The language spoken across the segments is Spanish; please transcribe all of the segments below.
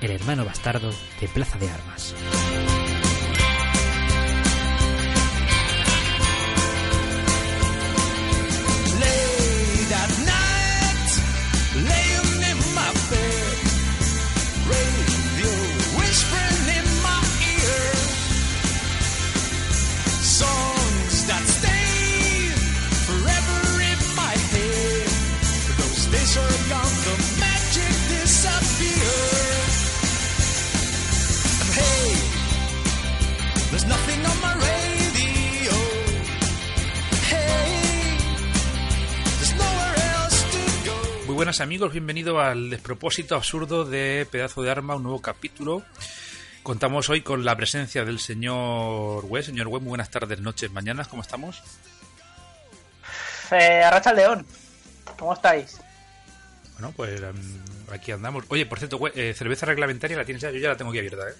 el hermano bastardo de Plaza de Armas. Buenas amigos, bienvenido al despropósito absurdo de Pedazo de Arma, un nuevo capítulo. Contamos hoy con la presencia del señor Wes. Señor muy buenas tardes, noches, mañanas, ¿cómo estamos? Eh, Arracha el León, ¿cómo estáis? Bueno, pues em, aquí andamos. Oye, por cierto, Wes, eh, cerveza reglamentaria la tienes ya, yo ya la tengo aquí abierta, ¿eh?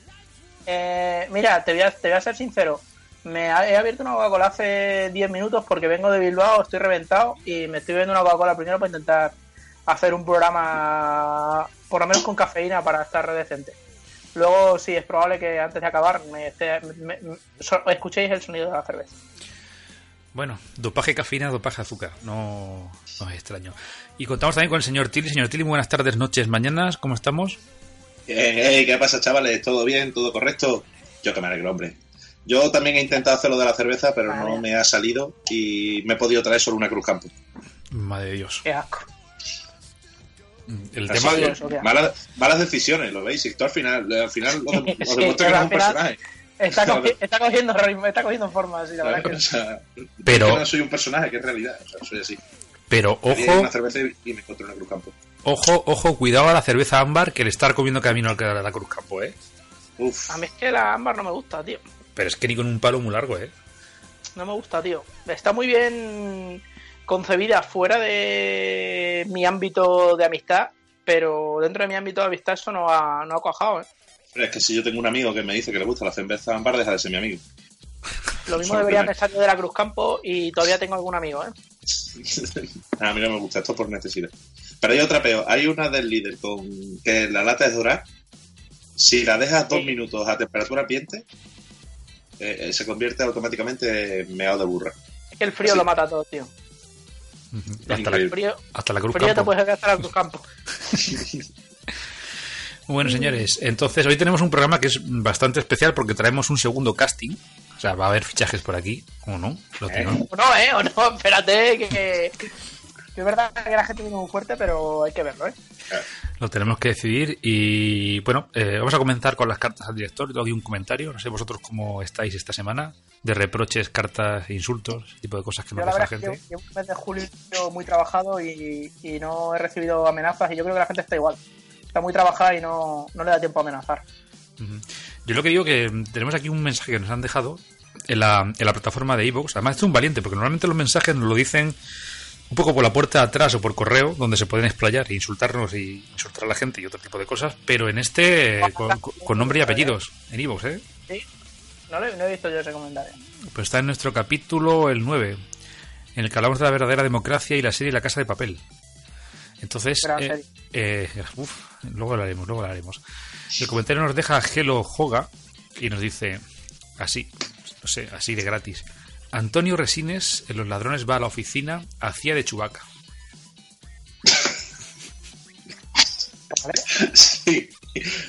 Eh, mira, te voy, a, te voy a ser sincero. Me he abierto una Coca-Cola hace 10 minutos porque vengo de Bilbao, estoy reventado y me estoy bebiendo una Coca-Cola primero para intentar hacer un programa, por lo menos con cafeína, para estar decente. Luego, sí, es probable que antes de acabar me, esté- me- me- so- escuchéis el sonido de la cerveza. Bueno, dopaje cafeína, dopaje azúcar, no, no es extraño. Y contamos también con el señor Tilly. Señor Tilly, muy buenas tardes, noches, mañanas, ¿cómo estamos? Eh, eh, ¿Qué pasa, chavales? ¿Todo bien? ¿Todo correcto? Yo que me alegro, hombre. Yo también he intentado hacer lo de la cerveza, pero no me ha salido y me he podido traer solo una Cruz Campo. Madre de Dios. Qué asco. El Así tema, qué malas, malas decisiones, ¿lo veis? Y tú al final, al final os, os Sí, que no es un personaje. Está, cogi- está cogiendo ritmo, está cogiendo forma, sí, la verdad que o sea, Pero- yo no soy un personaje, que es realidad. O sea, soy así. pero ojo, una cerveza y me encontré una Cruz Campo. ojo, ojo, cuidado a la cerveza ámbar que le está comiendo camino al que la Cruz Campo, ¿eh? Uf, A mí es que la ámbar no me gusta, tío. Pero es que ni con un palo muy largo, ¿eh? No me gusta, tío. Está muy bien concebida fuera de mi ámbito de amistad, pero dentro de mi ámbito de amistad eso no ha, no ha cuajado, ¿eh? pero es que si yo tengo un amigo que me dice que le gusta la cerveza ámbar, deja de ser mi amigo. Lo mismo debería pensar yo de la Cruz Campo y todavía tengo algún amigo, ¿eh? a mí no me gusta esto por necesidad. Pero hay otra peor. Hay una del líder con que la lata es dorada. Si la dejas dos minutos a temperatura ambiente, eh, eh, se convierte automáticamente en meado de burra. Es que el frío lo mata todo, tío. Hasta la. Frío, hasta la Cruz frío te Campo. puedes gastar la Cruz Campo. Bueno, señores, entonces hoy tenemos un programa que es bastante especial porque traemos un segundo casting. O sea, va a haber fichajes por aquí, ¿o no? Lo tenemos. O no, ¿eh? O no, espérate, que, que, que es verdad que la gente viene muy fuerte, pero hay que verlo, ¿eh? Lo tenemos que decidir. Y bueno, eh, vamos a comenzar con las cartas al director. Yo doy un comentario. No sé vosotros cómo estáis esta semana. De reproches, cartas, insultos, ese tipo de cosas que Yo nos la deja la verdad es que gente. llevo un mes de julio muy trabajado y, y no he recibido amenazas y yo creo que la gente está igual. Está muy trabajada y no, no le da tiempo a amenazar. Yo lo que digo que tenemos aquí un mensaje que nos han dejado en la, en la plataforma de iVoox. Además, esto es un valiente, porque normalmente los mensajes nos lo dicen un poco por la puerta atrás o por correo, donde se pueden explayar e insultarnos y insultar a la gente y otro tipo de cosas. Pero en este, con, con nombre y apellidos, en iVoox, ¿eh? No, le- no he visto yo ese comentario. Pues está en nuestro capítulo el 9, en el que hablamos de la verdadera democracia y la serie La Casa de Papel. Entonces, eh, eh, uf, luego hablaremos, luego hablaremos. El comentario nos deja Gelo Hoga y nos dice así, no sé, así de gratis. Antonio Resines en Los Ladrones va a la oficina, hacía de Chubaca. Sí.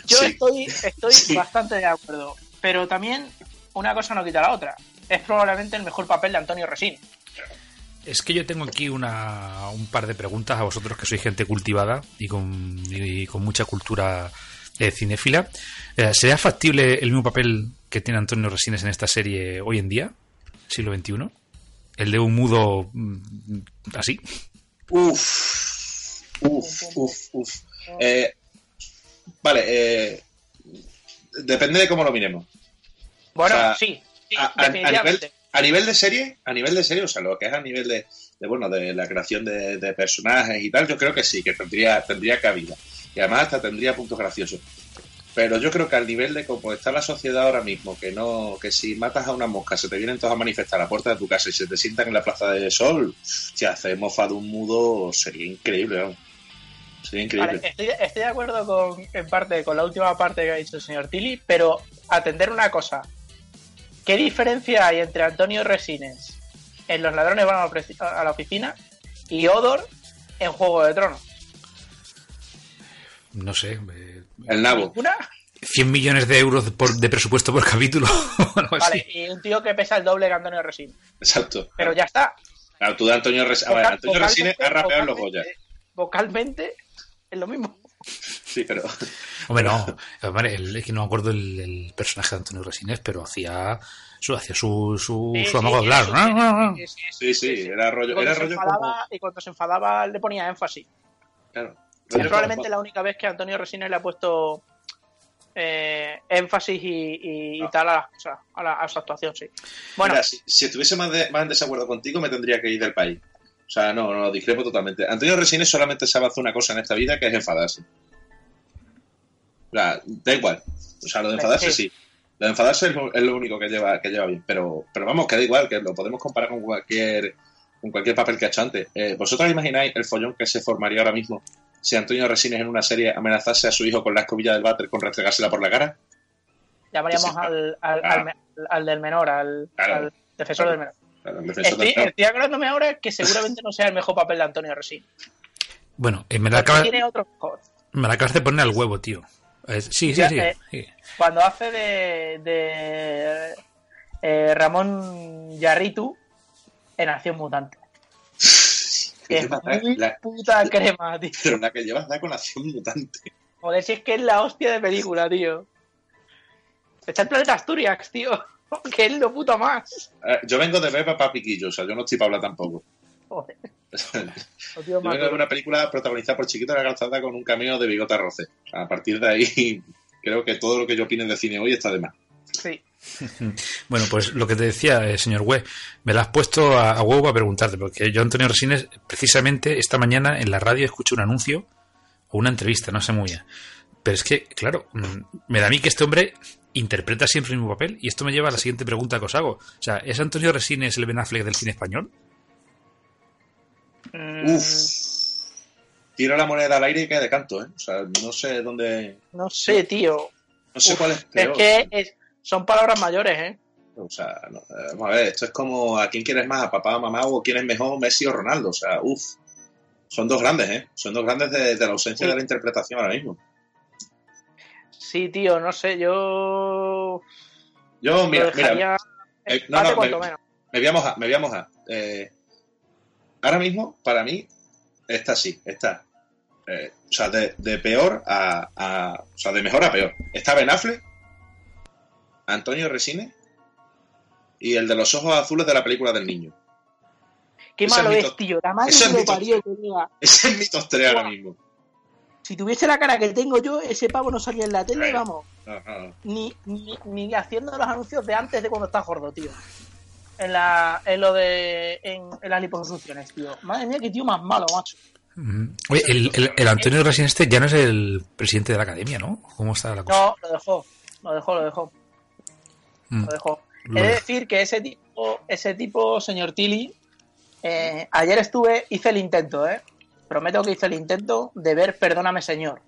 Yo Sí. estoy, estoy Sí. bastante de acuerdo, pero también una cosa no quita la otra. Es probablemente el mejor papel de Antonio Resín. Es que yo tengo aquí una, un par de preguntas a vosotros que sois gente cultivada y con, y con mucha cultura eh, cinéfila. Eh, ¿Sería factible el mismo papel que tiene Antonio Resines en esta serie hoy en día, siglo XXI? El de un mudo mm, así. Uf. Uf, uf, uf. Eh, vale, eh, depende de cómo lo miremos. Bueno, O sea, sí, sí, a, a- a nivel, a nivel de serie, a nivel de serie, o sea, lo que es a nivel de, de, bueno, de la creación de, de personajes y tal, yo creo que sí, que tendría, tendría cabida. Y además hasta tendría puntos graciosos. Pero yo creo que al nivel de cómo está la sociedad ahora mismo, que no, que si matas a una mosca se te vienen todos a manifestar a la puerta de tu casa y se te sientan en la plaza de sol, si hace mofa de un mudo, sería increíble. Sería increíble. Vale, estoy, estoy de acuerdo con, en parte con la última parte que ha dicho el señor Tilly, pero atender una cosa. ¿Qué diferencia hay entre Antonio Resines en Los ladrones van a la, oficina y Odor en Juego de Tronos? No sé. eh, El nabo. ¿Una? 100 millones de euros por- de presupuesto por capítulo. Vale, y un tío que pesa el doble que Antonio Resines. Exacto. Pero ya está. Claro, tú de Antonio Resines. A ver, Antonio Resines ha rapeado en los Goya. Vocalmente es lo mismo. Sí, pero. Hombre, no. Hombre, el- es que no me acuerdo el, el personaje de Antonio Resines, pero hacía su, hacía su, su, Sí, su sí, amago de hablar. sí, ¿no? sí, sí, Sí, sí, era rollo. cuando, Era se rollo como. enfadaba, y cuando se enfadaba le ponía énfasis. Claro. Es probablemente como- la única vez que Antonio Resines le ha puesto eh, énfasis y, y- y Ah. tal a, las cosas, a, la- a su actuación, sí. Bueno, Mira, si, si estuviese más, de- más en desacuerdo contigo, me tendría que ir del país. O sea, no, no, discrepo totalmente. Antonio Resines solamente sabe hacer una cosa en esta vida que es enfadarse. O sea, da igual. O sea, lo de enfadarse Sí. sí. Lo de enfadarse es lo, es lo único que lleva, que lleva bien. Pero, pero vamos, que da igual, que lo podemos comparar con cualquier, con cualquier papel que ha hecho antes. Eh, ¿Vosotros imagináis el follón que se formaría ahora mismo si Antonio Resines en una serie amenazase a su hijo con la escobilla del váter con restregársela por la cara? llamaríamos al, al, ah. al al del menor, al, Claro. defensor Claro. del menor. Claro, Estoy, estoy acordándome ahora que seguramente no sea el mejor papel de Antonio Resines. Bueno, eh, me, la acabas, tiene otro mejor. me la acabas de poner al huevo, tío. Eh, sí, sí, sí. sí. Cuando hace de, de eh, Ramón Yarritu en Acción Mutante. Que Es lleva muy la- puta crema, tío. pero la que llevas da con acción mutante. Joder, si es que es la hostia de película, tío. Está el planeta Asturias, tío. Que es lo puto más. Eh, yo vengo de ver Papá Piquillo, o sea, yo no estoy para hablar tampoco. Joder, yo vengo de una película protagonizada por Chiquito de la Calzada con un cameo de Bigota Roce. A partir de ahí, creo que todo lo que yo opine de cine hoy está de más. Sí. Bueno, pues lo que te decía, eh, señor Web, me la has puesto a, a huevo a preguntarte, porque yo, Antonio Resines, precisamente esta mañana en la radio escuché un anuncio o una entrevista, no sé muy bien. Pero es que, claro, mm, me da a mí que este hombre interpreta siempre el mismo papel y esto me lleva a la siguiente pregunta que os hago. O sea, ¿es Antonio Resines el Ben Affleck del cine español? Mm, Uf. Tiro la moneda al aire y cae de canto, ¿eh? O sea, no sé dónde. No sé, tío. No sé Uf, cuál es Es que es- son palabras mayores, ¿eh? O sea, no, eh, vamos a ver, esto es como a quién quieres más, a papá o mamá, o quién es mejor, Messi o Ronaldo. O sea, uff. Son dos grandes, ¿eh? Son dos grandes de, de la ausencia Sí. de la interpretación ahora mismo. Sí, tío, no sé, yo. Yo, mira, mira, dejaría. eh, no, no, me- menos. me voy a mojar, me voy a mojar. Eh, ahora mismo, para mí, esta sí, está. eh, o sea, de, de peor a, a- O sea, de mejor a peor. Está Ben Affleck, Antonio Resines y el de los ojos azules de la película del niño. Qué ese malo es tío. La madre que lo parió Ese es mi top 3 ahora mismo. Si tuviese la cara que tengo yo, ese pavo no salía en la tele, vamos. Ni, ni, ni haciendo los anuncios de antes de cuando estás gordo, tío. En, la, en lo de. En, en las liposucciones, tío. Madre mía, qué tío más malo, macho. Oye, el, el- el Antonio Resines este ya no es el presidente de la academia, ¿no? ¿Cómo está la cosa? No, lo dejó. Lo dejó, lo dejó. Mm. Lo dejó. Lo He de decir que ese tipo, ese tipo, señor Tilly, eh, ayer estuve, hice el intento, ¿eh? Prometo que hice el intento de ver Perdóname, señor.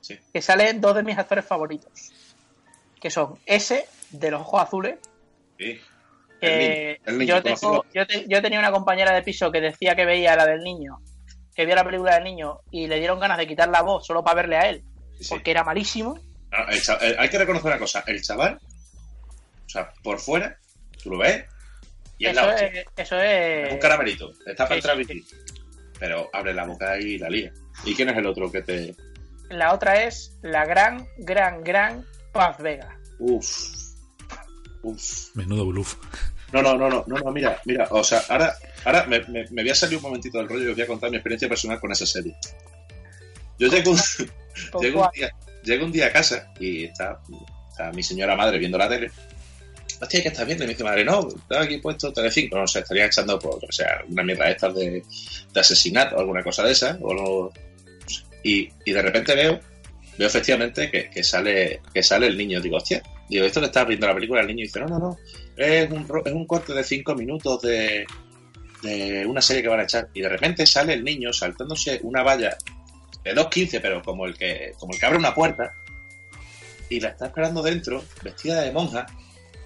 Sí. Que salen dos de mis actores favoritos. Que son ese, de los ojos azules. Sí. El niño, el niño, yo, tengo- conocido. yo, te- yo tenía una compañera de piso que decía que veía la del niño, que vio la película del niño y le dieron ganas de quitar la voz solo para verle a él, Sí, porque era malísimo. El el- hay que reconocer una cosa. El chaval, o sea, por fuera, tú lo ves y es Eso la hostia. es, eso Es es. un caramelito. Está para Sí, entrar sí, Vicky. Pero abre la boca y la lía. ¿Y quién es el otro que te...? La otra es la gran, gran, gran Paz Vega. Uf. Uf. Menudo bluff. No, no, no, no, no, no, mira, mira, o sea, ahora, ahora me, me, me voy a salir un momentito del rollo y os voy a contar mi experiencia personal con esa serie. Yo llego un, ¿Con llego un día, llego un día a casa y está, está mi señora madre viendo la tele. Hostia, ¿qué estás viendo? Y me dice, madre, no, estaba aquí puesto Telecinco. No sé, estaría echando por, o sea, una mierda de estas de, de asesinato o alguna cosa de esa. O no- y, y de repente veo, veo efectivamente que, sale que sale el niño. Digo, hostia, digo, esto que estás viendo la película, el niño dice, no, no, no, es un, es un corte de cinco minutos de, de una serie que van a echar. Y de repente sale el niño saltándose una valla de 2.15, pero como el que como el que abre una puerta, y la está esperando dentro, vestida de monja,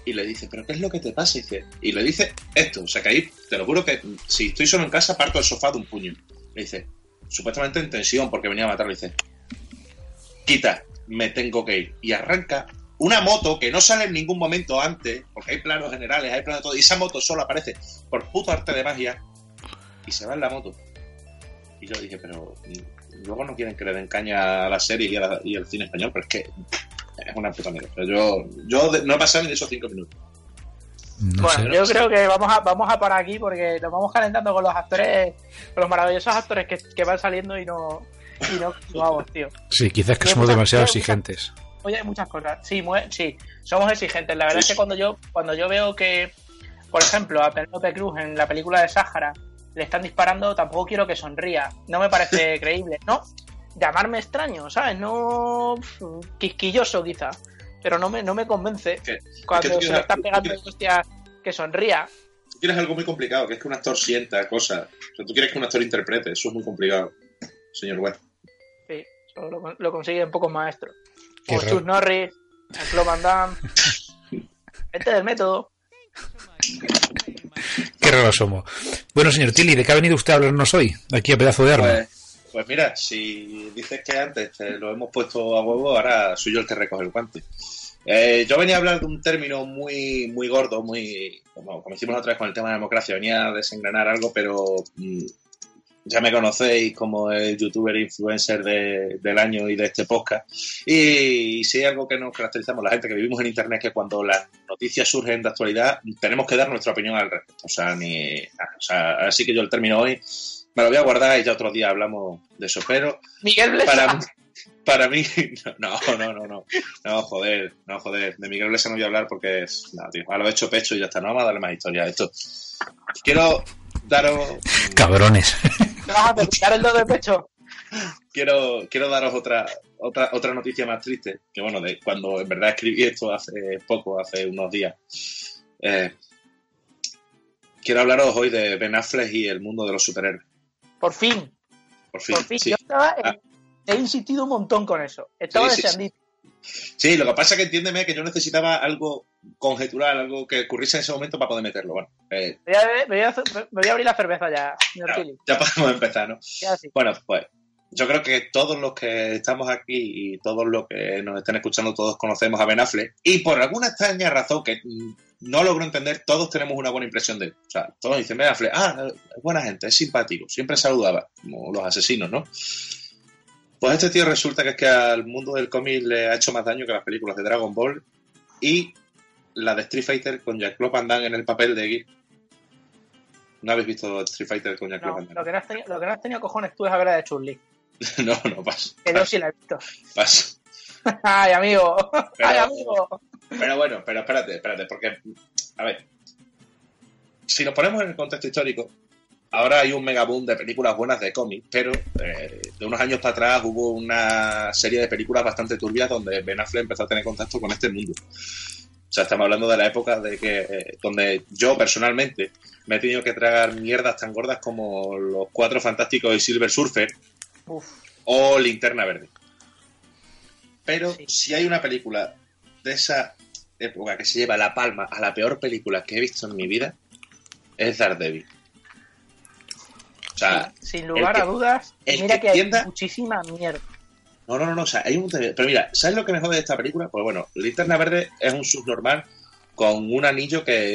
y le dice, ¿pero qué es lo que te pasa? Y, dice, y le dice esto, o sea que ahí, te lo juro que si estoy solo en casa, parto del sofá de un puño. Le dice, supuestamente en tensión porque venía a matarlo, le dice, quita, me tengo que ir. Y arranca una moto que no sale en ningún momento antes, porque hay planos generales, hay planos de todo, y esa moto solo aparece por puto arte de magia, y se va en la moto. Y yo dije, pero mm, luego no quieren que le den caña a la serie y al cine español, pero es que es una puta mierda. Pero yo, yo no he pasado ni de esos cinco minutos. No bueno, sé. yo creo que vamos a, vamos a parar aquí porque nos vamos calentando con los actores, con los maravillosos actores que, que van saliendo y no, y no, vamos, tío. Sí, quizás que somos muchas- demasiado exigentes. Oye, hay muchas cosas. Sí, sí, somos exigentes. La verdad es que cuando yo, cuando yo veo que, por ejemplo, a Penélope Cruz en la película de Sáhara le están disparando, tampoco quiero que sonría. No me parece creíble. No, llamarme extraño, ¿sabes? No quisquilloso quizá. Pero no me, no me convence cuando es que se quieres- le están tú pegando quieres- hostias que sonría. Tú quieres algo muy complicado, que es que un actor sienta cosas. O sea, tú quieres que un actor interprete, eso es muy complicado, señor West. Sí, eso lo, lo consiguen pocos maestros. Qué raro. Chuck Norris, Jean-Claude Van Damme. Este del método. Qué raros somos. Bueno, señor Tilly, ¿de qué ha venido usted a hablarnos hoy? Aquí a pedazo de arma. Pues, pues mira, si dices que antes te lo hemos puesto a huevo, ahora soy yo el que recoge el guante. Eh, yo venía a hablar de un término muy muy gordo, muy como, como hicimos otra vez con el tema de la democracia, venía a desengranar algo, pero mm, ya me conocéis como el youtuber influencer de- del año y de este podcast. Y, si hay algo que nos caracterizamos la gente que vivimos en internet, que cuando las noticias surgen de actualidad, tenemos que dar nuestra opinión al respecto. O sea, ni, o sea, así que yo el término hoy me lo voy a guardar y ya otro día hablamos de eso. Pero Miguel Blesa. para, para mí, no, no, no, no, no, joder, no, joder, de Miguel Blesa no voy a hablar porque es, no, tío, a lo hecho pecho y ya está, no vamos a darle más historia a esto. Quiero daros, Cabrones. ¿Te vas a picar el dedo de pecho? quiero, quiero daros otra, otra, otra noticia más triste, que bueno, de cuando en verdad escribí esto hace poco, hace unos días. Eh, quiero hablaros hoy de Ben Affleck y el mundo de los superhéroes. Por fin, Por fin, por fin. sí. Yo estaba, Ah. he insistido un montón con eso. Estaba Sí, sí. Sí, lo que pasa es que entiéndeme que yo necesitaba algo conjetural, algo que ocurriese en ese momento para poder meterlo. Bueno, eh, Me voy, a, me voy a- me voy a abrir la cerveza ya, señor ya, podemos empezar, ¿no? Ya. Bueno, pues yo creo que todos los que estamos aquí y todos los que nos estén escuchando, todos conocemos a Ben Affleck. Y por alguna extraña razón que no logro entender, todos tenemos una buena impresión de él. O sea, todos dicen Ben Affleck, ah, es buena gente, es simpático, siempre saludaba, como los asesinos, ¿no? Pues este tío resulta que es que al mundo del cómic le ha hecho más daño que las películas de Dragon Ball y la de Street Fighter con Jean-Claude Van Damme en el papel de Gear. ¿No habéis visto Street Fighter con No, Jean-Claude Van lo, que no has tenido, lo que no has tenido cojones tú es ver la de Chun-Li. No, no, paso. Que yo sí la he visto. paso. Ay, amigo. Pero- Ay, amigo. Pero bueno, pero espérate, espérate, porque, a ver, si nos ponemos en el contexto histórico, ahora hay un megaboom de películas buenas de cómics, pero eh, de unos años para atrás hubo una serie de películas bastante turbias donde Ben Affleck empezó a tener contacto con este mundo. O sea, estamos hablando de la época de que eh, donde yo personalmente me he tenido que tragar mierdas tan gordas como los Cuatro Fantásticos y Silver Surfer Uf, o Linterna Verde. Pero Sí. si hay una película de esa época que se lleva la palma a la peor película que he visto en mi vida, es Daredevil. O sea, sin lugar a dudas, mira que que, hay muchísima mierda. no, no, no, no, o sea, hay un... Pero mira, ¿sabes lo que me jode de esta película? Pues bueno, Linterna Verde es un subnormal con un anillo que...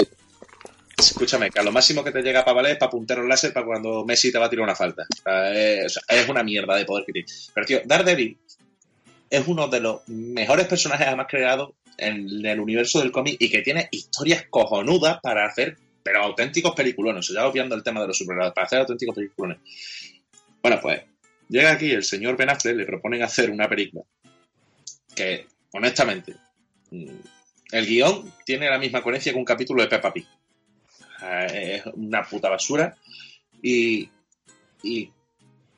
Escúchame, que a lo máximo que te llega para valer es para punteros láser para cuando Messi te va a tirar una falta. O sea, es, una mierda de poder que tiene. Pero tío, Daredevil es uno de los mejores personajes jamás creados en el universo del cómic y que tiene historias cojonudas para hacer, pero auténticos peliculones. O sea, ya obviando el tema de los superhéroes, para hacer auténticos peliculones. Bueno, pues llega aquí el señor Ben Affleck, le proponen hacer una película que, honestamente, mm, el guion tiene la misma coherencia que un capítulo de Peppa Pig. Es una puta basura. Y, y,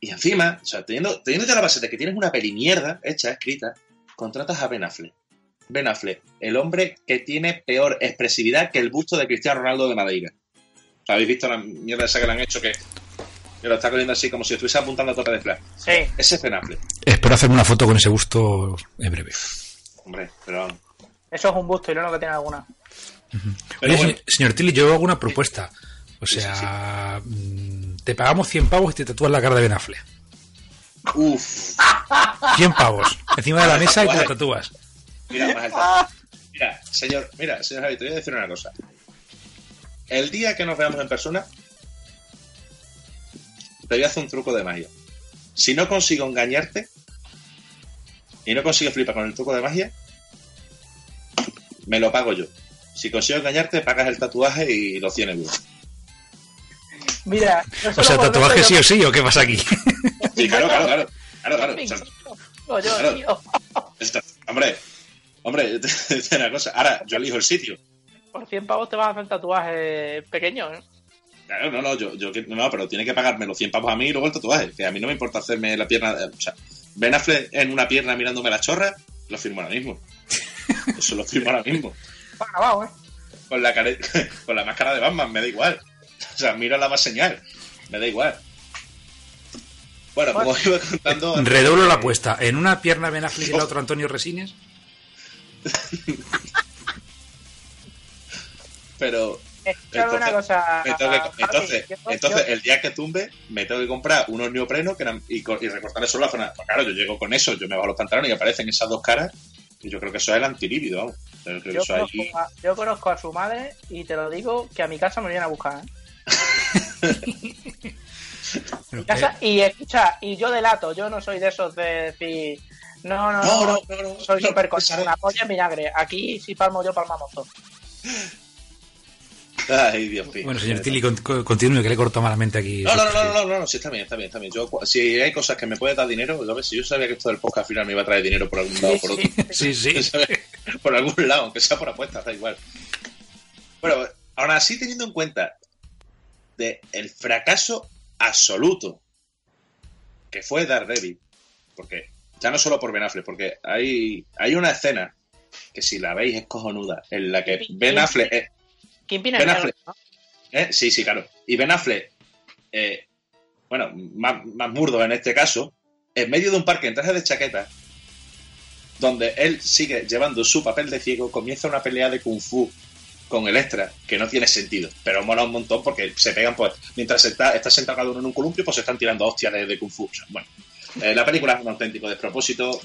y encima, o sea, teniendo, teniendo ya la base de que tienes una peli mierda hecha, escrita, contratas a Ben Affleck. Ben Affleck, el hombre que tiene peor expresividad que el busto de Cristiano Ronaldo de Madeira. ¿Habéis visto la mierda esa que le han hecho que, que lo está cogiendo así como si estuviese apuntando a tope de flash? Sí. Ese es Ben Affleck. Espero hacerme una foto con ese busto en breve. Hombre, pero... Eso es un busto y no lo que tiene alguna. Oye, bueno, señor Tilly, yo hago una propuesta. O sea, mm, te pagamos 100 pavos y te tatúas la cara de Ben Affleck. uff, 100 pavos. Encima de la mesa y te la tatúas. mira, más. Mira, señor, mira, señor Javi, te voy a decir una cosa. El día que nos veamos en persona, te voy a hacer un truco de magia. Si no consigo engañarte y no consigo flipar con el truco de magia, me lo pago yo. Si consigo engañarte, pagas el tatuaje y los 100 euros. Mira, no O sea, tatuaje sí o sí, ¿o qué pasa aquí? Sí, claro, claro, claro. Claro, claro. O sea, No, yo, Claro. tío, esto- hombre, hombre, decir una cosa. Ahora, yo elijo el sitio. por 100 pavos te vas a hacer tatuajes pequeños, ¿eh? Claro, no, no, yo, yo no, pero tiene que pagarme los 100 pavos a mí y luego el tatuaje. Que a mí no me importa hacerme la pierna. O sea, Ben Affleck en una pierna mirándome la chorra, lo firmo ahora mismo. Eso lo firmo ahora mismo. Está grabado, ¿eh? Con la, care- con la máscara de Batman, me da igual. O sea, mira la más señal, me da igual. Bueno, como iba contando. antes, Redoblo la eh, apuesta. ¿En una pierna Ben Affleck y en la otra Antonio Resines? Pero cosa. Javi, entonces, entonces yo- el día que tumbe, me tengo que comprar unos neoprenos que eran- y, y recortarle solo la zona. Pues claro, yo llego con eso, yo me bajo los pantalones y aparecen esas dos caras. Yo creo que eso es el antilíbido, vamos. Yo creo que yo, eso conozco ahí. a, yo conozco a su madre y te lo digo que a mi casa me viene a buscar. ¿eh? Mi casa- y escucha, y yo delato, yo no soy de esos de decir, no, no, No, no, no, no, no. soy no, súper con una polla en vinagre. Aquí si palmo yo, palmamos todos. Ay, Dios mío. Bueno, señor Tilly, con- con- continúe, que le corto malamente aquí. No, no, no, no, no, no, no, sí, está bien, está bien, está bien. Yo, si hay cosas que me puede dar dinero, yo, si yo sabía que esto del podcast al final me iba a traer dinero por algún lado o por otro. sí. Sí. ¿sabes? por algún lado, aunque sea por apuestas, da igual. Bueno, aún así teniendo en cuenta de el fracaso absoluto que fue Daredevil, porque ya no solo por Ben Affleck, porque hay, hay una escena que si la veis es cojonuda, en la que Ben Affleck, Kingpin Ben Affleck. ¿no? eh, sí, sí, claro, y Ben Affleck, eh, bueno, más, más murdo en este caso, en medio de un parque en traje de chaqueta, donde él sigue llevando su papel de ciego, comienza una pelea de kung fu con el extra, que no tiene sentido, pero mola un montón porque se pegan, pues, mientras está, está sentado cada uno en un columpio, pues se están tirando hostias de, de kung fu. O sea, bueno, eh, la película es un auténtico despropósito.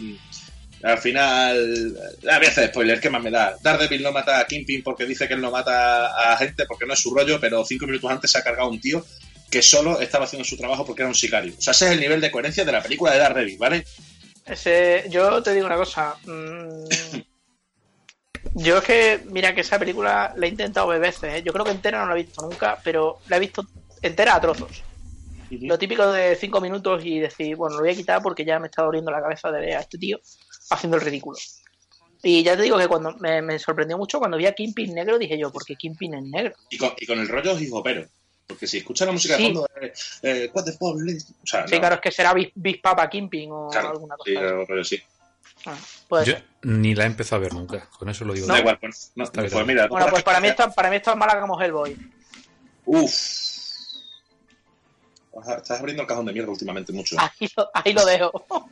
Al final, eh, a veces spoiler, ¿qué más me da? Daredevil no mata a Kingpin porque dice que él no mata a gente porque no es su rollo, pero cinco minutos antes se ha cargado un tío que solo estaba haciendo su trabajo porque era un sicario. O sea, ese es el nivel de coherencia de la película de Daredevil, ¿vale? Ese, yo te digo una cosa. mm, yo es que, mira, que esa película la he intentado ver veces. ¿eh? Yo creo que entera no la he visto nunca, pero la he visto entera a trozos. Lo típico de cinco minutos y decir, bueno, lo voy a quitar porque ya me está doliendo la cabeza de ver a este tío haciendo el ridículo. Y ya te digo que cuando me, me sorprendió mucho cuando vi a Kingpin negro, dije yo, ¿por qué Kingpin es negro? Y con, y con el rollo hijopero. Porque si escuchas la música Sí. de fondo, eh, eh, what the fuck, Liz? o sea, Sí, no, claro, es que será Big, Big Papa Kingpin o claro, alguna cosa. sí, pero- sí. Ah, puede Yo ni la he empezado a ver nunca. Con eso lo digo. Da todo. igual, bueno, no, Está bien. pues mira, Bueno, pues para mí, esto, para mí esto es mala como Hellboy. Uf. Ajá, Estás abriendo el cajón de mierda últimamente mucho. Ahí lo, ahí lo dejo.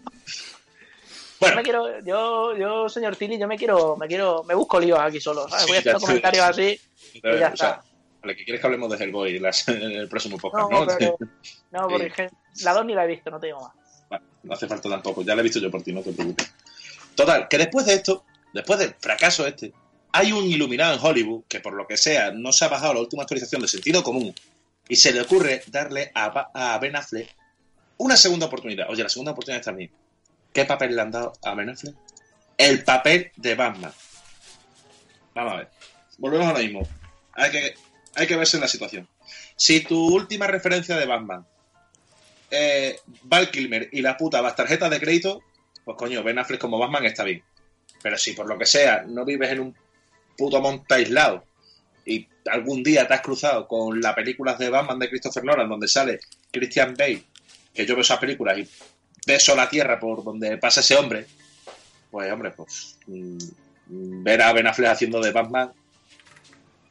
Yo bueno, me quiero, yo, yo, señor Tilly, yo me quiero, me quiero, me busco líos aquí solo, ¿sabes? Sí, Voy haciendo ya sé. comentarios así y ya o sea, está. vale, que quieres que hablemos de Hellboy en, las- en el próximo podcast, No, ¿no? pero, no, porque la dos ni la he visto, no te digo más. Vale, no hace falta tampoco, ya lo he visto yo por ti, no te preocupes. Total, que después de esto, después del fracaso este, hay un iluminado en Hollywood que por lo que sea no se ha bajado la última actualización de sentido común y se le ocurre darle a Ben Affleck una segunda oportunidad. Oye, la segunda oportunidad está bien. ¿Qué papel le han dado a Ben Affleck? El papel de Batman. Vamos a ver. Volvemos a lo mismo. Hay que, hay que verse en la situación. Si tu última referencia de Batman eh, Val Kilmer y la puta las tarjetas de crédito, pues coño, Ben Affleck como Batman está bien. Pero si por lo que sea no vives en un puto monte aislado y algún día te has cruzado con las películas de Batman de Christopher Nolan donde sale Christian Bale, que yo veo esas películas y beso la tierra por donde pasa ese hombre, pues hombre, pues mm, ver a Ben Affleck haciendo de Batman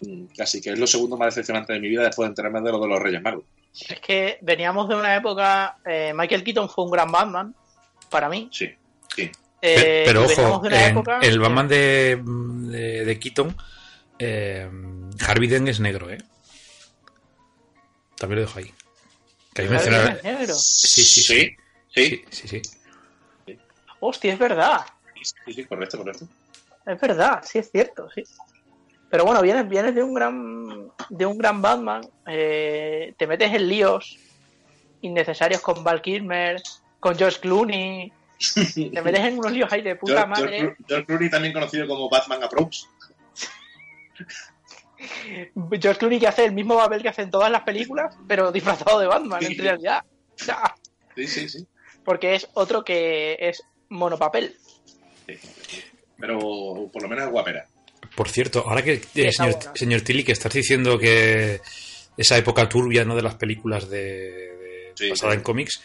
mm, casi que es lo segundo más decepcionante de mi vida después de enterarme de lo de los Reyes Magos. Es que veníamos de una época. eh, Michael Keaton fue un gran Batman, para mí. Sí, sí. Eh, Pero ojo, en- época el Batman de, de, de Keaton, eh, Harvey Dent es negro, ¿eh? También lo dejo ahí. Que hay Harvey mencionar- Dent es negro. Sí, sí, sí. Sí, sí, Sí, sí, sí. Hostia, es verdad. sí, sí, correcto, correcto. Es verdad, sí es cierto, sí. Pero bueno, vienes, vienes de un gran de un gran Batman, eh, te metes en líos innecesarios con Val Kilmer, con George Clooney, te metes en unos líos ahí de puta George, madre. George- George Clooney también conocido como Batman Approach. George Clooney que hace el mismo papel que hace en todas las películas, pero disfrazado de Batman en realidad. O sea, Sí, sí, sí. Porque es otro que es monopapel. Sí. Pero por lo menos es guapera. Por cierto, ahora que, eh, señor, Tilly, que estás diciendo que esa época turbia ¿no? de las películas de, de- Sí, basada sí. en cómics,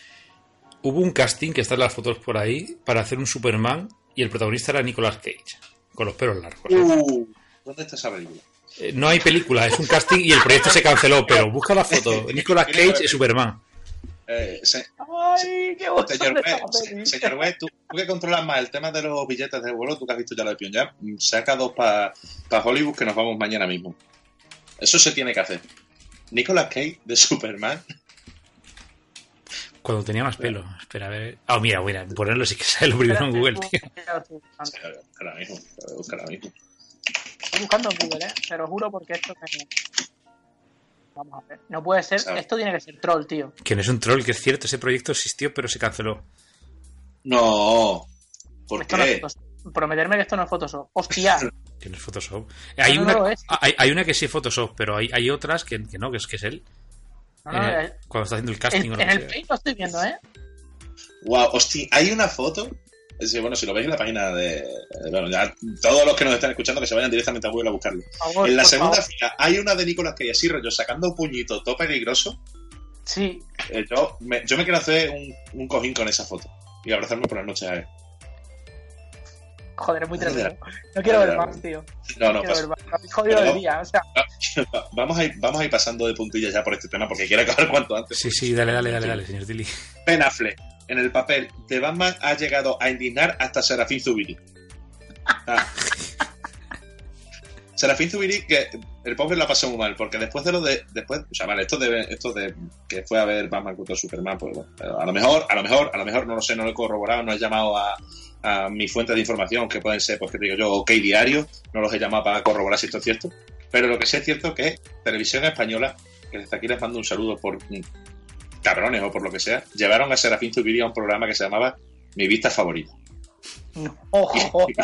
hubo un casting que están las fotos por ahí para hacer un Superman y el protagonista era Nicolas Cage, con los pelos largos. ¿eh? Uh, ¿Dónde está esa película? Eh, No hay película, es un casting y el proyecto se canceló, pero busca la foto. Nicolas Cage es Superman. Eh, se- ¡Ay, qué gusto señor se- señor West, tú, tú que controlas más el tema de los billetes de vuelo, tú que has visto ya lo de Pyongyang, mm, saca dos para Hollywood que nos vamos mañana mismo. Eso se tiene que hacer. Nicolas Cage de Superman. Cuando tenía más pelo. Espera, a ver. Ah, mira, mira, ponerlo sí que sale lo primero en Google, tío. Ahora mismo, ahora mismo. Estoy buscando en Google, ¿eh? Te lo juro porque esto me... Vamos a ver. No puede ser... ¿Sabes? Esto tiene que ser troll, tío. Que no es un troll, que es cierto, ese proyecto existió, pero se canceló. No. ¿Por Esto qué? Prometerme que esto no es Photoshop. ¡Hostia! Que no es Photoshop. Hay, no, una, no lo es. hay, hay una que sí es Photoshop, pero hay, hay otras que, que no, que es que es él. No, no, Eh, eh, cuando está haciendo el en, casting o lo en el. Paint lo estoy viendo, ¿eh? Wow, hostia, hay una foto. Sí, bueno, si lo veis en la página de. de- Bueno, ya todos los que nos están escuchando que se vayan directamente a Google a buscarlo. Favor, En la segunda favor. fila hay una de Nicolas Cage así, rollo, sacando un puñito todo peligroso. Sí. Eh, yo, me, yo me quiero hacer un, un cojín con esa foto y abrazarme por las noches a él. Joder, es muy tremendo. No quiero ver más, tío. No, no, quiero pasa- más. Jodido el día. O sea, vamos, a ir, vamos a ir pasando de puntillas ya por este tema porque quiero acabar cuanto antes. Sí, sí, dale, dale, dale, dale, señor Tilly. Ben Affleck, en el papel de Batman, ha llegado a indignar hasta Serafín Zubiri. Ah. Serafín Zubiri, que el pobre la pasó muy mal, porque después de lo de. después O sea, vale, esto de, esto de que fue a ver Batman contra Superman, pues bueno, pero a lo mejor, a lo mejor, a lo mejor, no lo sé, no lo he corroborado, no he llamado a, a mis fuentes de información, que pueden ser, pues que te digo yo, OK Diario, no los he llamado para corroborar si esto es cierto. Pero lo que sí es cierto es que Televisión Española, que desde aquí les mando un saludo por cabrones o por lo que sea, llevaron a Serafín Zubiri a un programa que se llamaba Mi Vista Favorita. no. Ojo.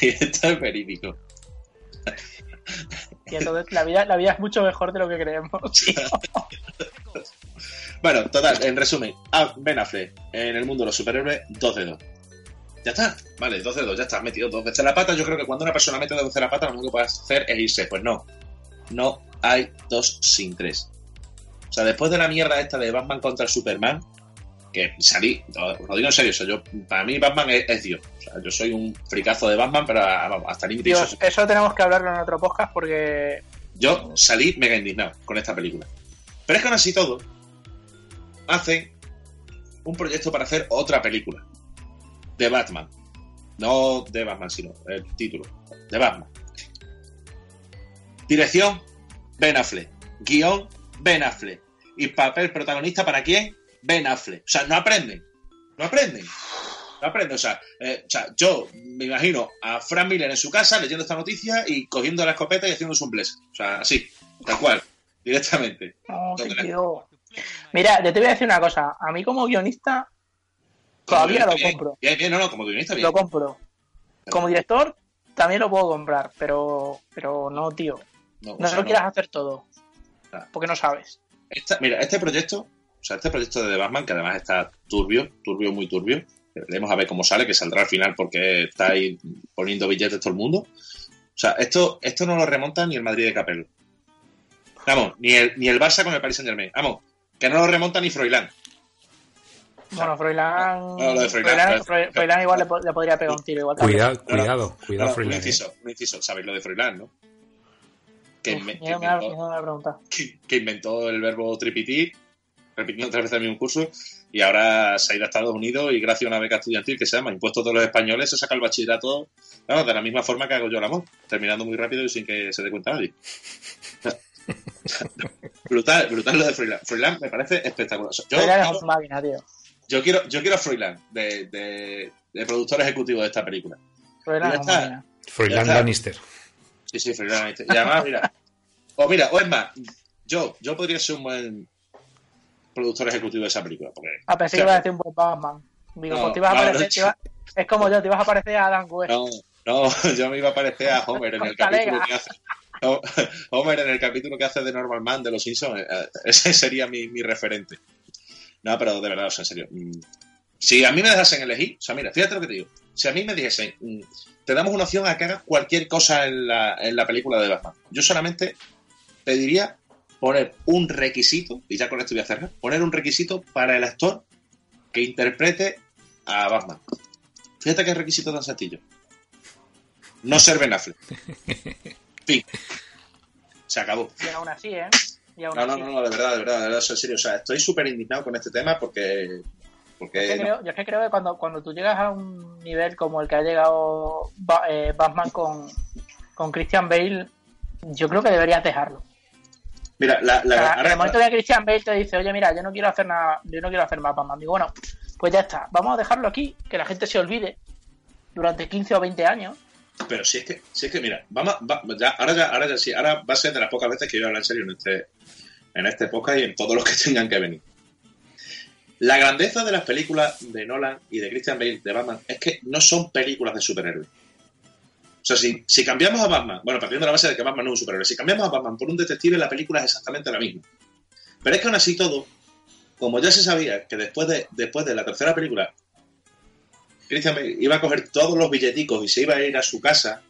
Y esto es verídico. Y entonces la vida, la vida es mucho mejor de lo que creemos. Bueno, total, en resumen, Ben Affleck en el mundo de los superhéroes, 2 de 2. Ya está, vale, 2 de 2, ya está, metido dos veces la pata. Yo creo que cuando una persona mete dos veces la pata, lo único que puede hacer es irse. Pues no, no hay dos sin tres. O sea, después de la mierda esta de Batman contra Superman, que salí, os lo digo en serio, o sea, yo, para mí Batman es, es Dios. O sea, yo soy un fricazo de Batman, pero ah, vamos, hasta límite. Dios, Eso- eso tenemos que hablarlo en otro podcast porque Yo salí mega indignado con esta película. Pero es que aún así todo, hacen un proyecto para hacer otra película de Batman. No de Batman, sino el título. De Batman. Dirección, Ben Affleck. Guión, Ben Affleck. Y papel protagonista para quién? Ben Affleck. O sea, no aprenden. No aprenden. No aprenden. O sea, eh, o sea, yo me imagino a Frank Miller en su casa leyendo esta noticia y cogiendo la escopeta y haciéndose un bless. O sea, así. Tal cual. Directamente. No, ¿Dónde tío. Mira, yo te voy a decir una cosa. A mí como guionista todavía lo compro. Bien, bien, no, no, como guionista, bien. Lo compro. Como director también lo puedo comprar, pero pero no, tío. No, o No sea, lo no. quieras hacer todo. Porque no sabes. Esta- mira, este proyecto, o sea, este proyecto de The Batman, que además está turbio, turbio, muy turbio, Veremos a ver cómo sale, que saldrá al final porque está ahí poniendo billetes todo el mundo. O sea, esto, esto no lo remonta ni el Madrid de Capello. Vamos, ni el, ni el Barça con el Paris Saint Germain. Vamos, que no lo remonta ni Froilán. Bueno, Froilán. No, lo de Froilán, igual le, po- le podría pegar un tiro igual. Cuidado, cuidado, cuidado, No, Froilán, Un ¿eh? inciso, un inciso. ¿Sabéis lo de Froilán, no? Que, inventó, mira una pregunta. que- que inventó el verbo tripitir, repitiendo tres veces el mismo curso, y ahora se ha ido a Estados Unidos y gracias a una beca estudiantil que se llama Impuestos de los Españoles se saca el bachillerato de la misma forma que hago yo el amor, terminando muy rápido y sin que se dé cuenta nadie. brutal, brutal lo de Froilán. Froilán me parece espectacular. O sea, Yo, un máquina, tío. yo quiero, yo quiero a Froilán de, de, de productor ejecutivo de esta película. Está. Lannister. Sí, sí. ¿viste? Y además, mira. O mira, o es más, yo, yo podría ser un buen productor ejecutivo de esa película. Porque, Ah, pensé que iba a decir un buen Batman. Digo, No, pues te ibas a parecer. no, te iba- Es como yo, te ibas a parecer a Adam West. No, no, yo me iba a parecer a Homer en el capítulo que hace. Ho- Homer en el capítulo que hace de Normal Man de los Simpsons. eh, Ese sería mi, mi referente. No, pero de verdad, o sea, en serio. mm, Si a mí me dejasen elegir, o sea, mira, fíjate lo que te digo. Si a mí me dijesen, mm, te damos una opción a que hagas cualquier cosa en la, en la película de Batman. Yo solamente pediría poner un requisito, y ya con esto voy a cerrar, poner un requisito para el actor que interprete a Batman. Fíjate qué requisito tan sencillo. No ser Ben Affleck. Fin. Se acabó. Y aún así, ¿eh? Aún No, no, así. no, no, de verdad, de verdad, de verdad, en serio. O sea, estoy súper indignado con este tema porque. Yo Porque. creo, yo es que creo que cuando, cuando tú llegas a un nivel como el que ha llegado eh, Batman con, con Christian Bale, yo creo que deberías dejarlo. Mira, la, O la, sea, en ahora- el momento que Christian Bale te dice, oye, mira, yo no quiero hacer nada, yo no quiero hacer más Batman, digo, bueno, pues ya está, vamos a dejarlo aquí, que la gente se olvide durante 15 o 20 años. Pero si es que, si es que mira, vamos, va- ya, ahora ya, ahora ya sí, ahora va a ser de las pocas veces que yo hablo en serio en este, en este podcast y en todos los que tengan que venir. La grandeza de las películas de Nolan y de Christian Bale de Batman es que no son películas de superhéroes. O sea, si, si cambiamos a Batman, bueno, partiendo de la base de que Batman no es un superhéroe, si cambiamos a Batman por un detective, la película es exactamente la misma. Pero es que aún así todo, como ya se sabía que después de, después de la tercera película, Christian Bale iba a coger todos los billeticos y se iba a ir a su casa,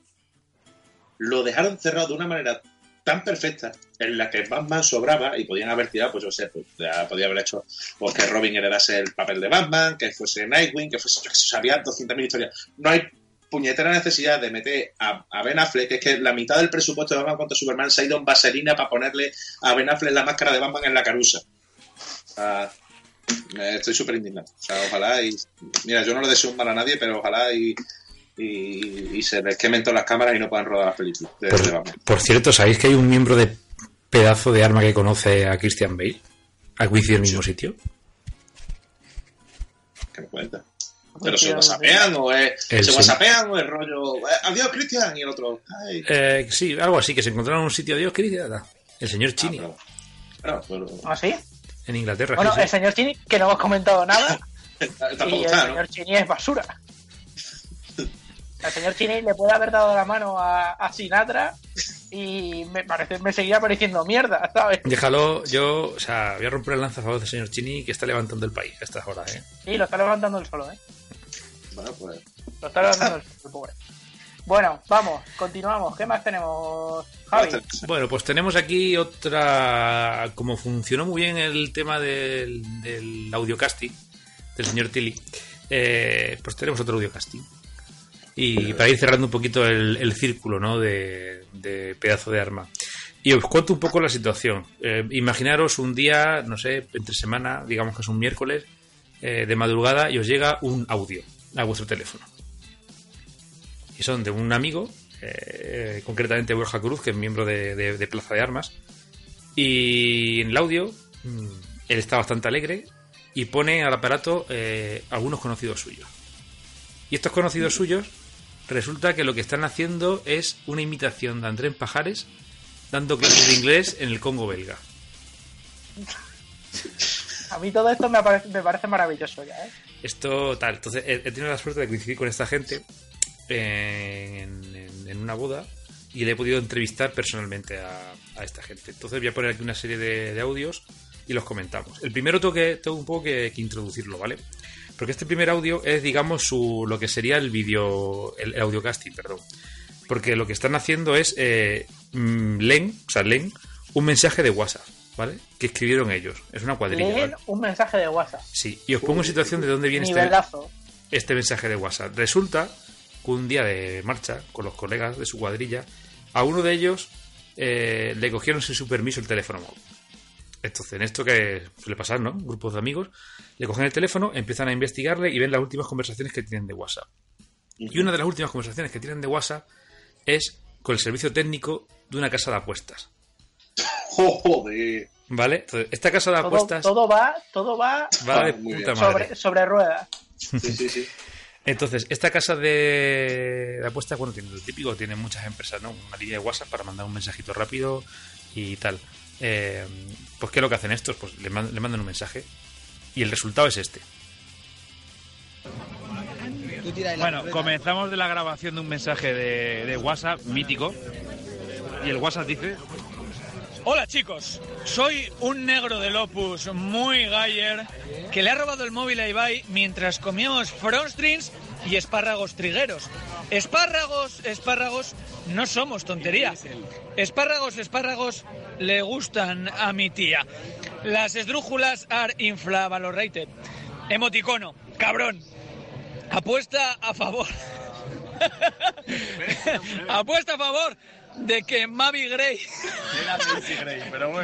lo dejaron cerrado de una manera tan perfecta en la que Batman sobraba y podían haber tirado, pues yo sé, pues ya podía haber hecho pues, que Robin heredase el papel de Batman, que fuese Nightwing, que fuese, había 200.000 historias. No hay puñetera necesidad de meter a, Ben Affleck, que es que la mitad del presupuesto de Batman contra Superman se ha ido en vaselina para ponerle a Ben Affleck la máscara de Batman en la carusa. Me- estoy súper indignado. O sea, ojalá y... Mira, yo no le deseo un mal a nadie, pero ojalá y... Y, y se les quemen todas las cámaras y no puedan rodar las películas Batman. Por, por cierto, ¿sabéis que hay un miembro de pedazo de arma que conoce a Christian Bale? ¿A coincidir en el mismo sitio? que me cuenta. Pero se whatsappean o es. El se sí. whatsappean o es rollo. eh, Adiós, Cristian. Y el otro. Ay. Eh, sí, algo así, que se encontraron en un sitio, Dios, Cristian. El señor Ah, Chini, pero- claro, pero- ¿Ah, sí? en Inglaterra. Bueno, sí, sí. el señor Chini, que no hemos comentado nada, y el señor Chini es basura. El señor Chini le puede haber dado la mano a, a Sinatra y me, parece, me seguía pareciendo mierda, ¿sabes? Déjalo, yo, o sea, voy a romper el lanza a favor del señor Chini que está levantando el país a estas horas, ¿eh? Sí, lo está levantando el solo, ¿eh? Bueno, pues. Lo está levantando el solo, el pobre. Bueno, vamos, continuamos. ¿Qué más tenemos, Javi? Bueno, pues tenemos aquí otra. Como funcionó muy bien el tema del, del audiocasting del señor Tilly, eh, pues tenemos otro audiocasting. Y para ir cerrando un poquito el, círculo ¿no? de, pedazo de arma. Y os cuento un poco la situación. Eh, imaginaros un día, no sé, entre semana, digamos que es un miércoles, eh, de madrugada, y os llega un audio a vuestro teléfono. Y son de un amigo, eh, concretamente Borja Cruz, que es miembro de, de- de Plaza de Armas. Y en el audio, mm, él está bastante alegre y pone al aparato eh, algunos conocidos suyos. Y estos conocidos suyos, resulta que lo que están haciendo es una imitación de Andrés Pajares dando clases de inglés en el Congo belga. A mí todo esto me parece, me parece maravilloso ya, ¿eh? Esto tal, entonces he, he tenido la suerte de coincidir con esta gente en, en- en una boda y le he podido entrevistar personalmente a, a esta gente. Entonces voy a poner aquí una serie de, de audios y los comentamos. El primero tengo, que, tengo un poco que, que introducirlo, ¿vale? Porque este primer audio es, digamos, su, lo que sería el vídeo, el, el audiocasting, perdón. Porque lo que están haciendo es, eh, mm, leen, o sea, leen un mensaje de WhatsApp, ¿vale? Que escribieron ellos. Es una cuadrilla, Leen ¿vale? un mensaje de WhatsApp. Sí, y os pongo en situación de dónde viene este, este mensaje de WhatsApp. Resulta que un día de marcha con los colegas de su cuadrilla, a uno de ellos eh, le cogieron sin su permiso el teléfono móvil. Entonces, en esto que suele pasar, ¿no? Grupos de amigos le cogen el teléfono, empiezan a investigarle y ven las últimas conversaciones que tienen de WhatsApp. Y una de las últimas conversaciones que tienen de WhatsApp es con el servicio técnico de una casa de apuestas. Joder. ¿Vale? Entonces, esta casa de Todo, apuestas todo va, todo va va de Ah, puta madre. sobre, sobre ruedas. Sí, sí, sí. Entonces, esta casa de, de apuestas, bueno, tiene lo típico, tiene muchas empresas, ¿no? Una línea de WhatsApp para mandar un mensajito rápido y tal. Eh, pues, ¿qué es lo que hacen estos? Pues le, le mandan un mensaje y el resultado es este. Bueno, comenzamos de la grabación de un mensaje de, de WhatsApp mítico. Y el WhatsApp dice: Hola chicos, soy un negro del Opus muy gayer que le ha robado el móvil a Ibai mientras comíamos fronstrings y espárragos trigueros. Espárragos, espárragos, no somos tontería. Espárragos, espárragos le gustan a mi tía. Las esdrújulas are infravalorated. Emoticono, cabrón. Apuesta a favor. Apuesta a favor de que Mavi Gray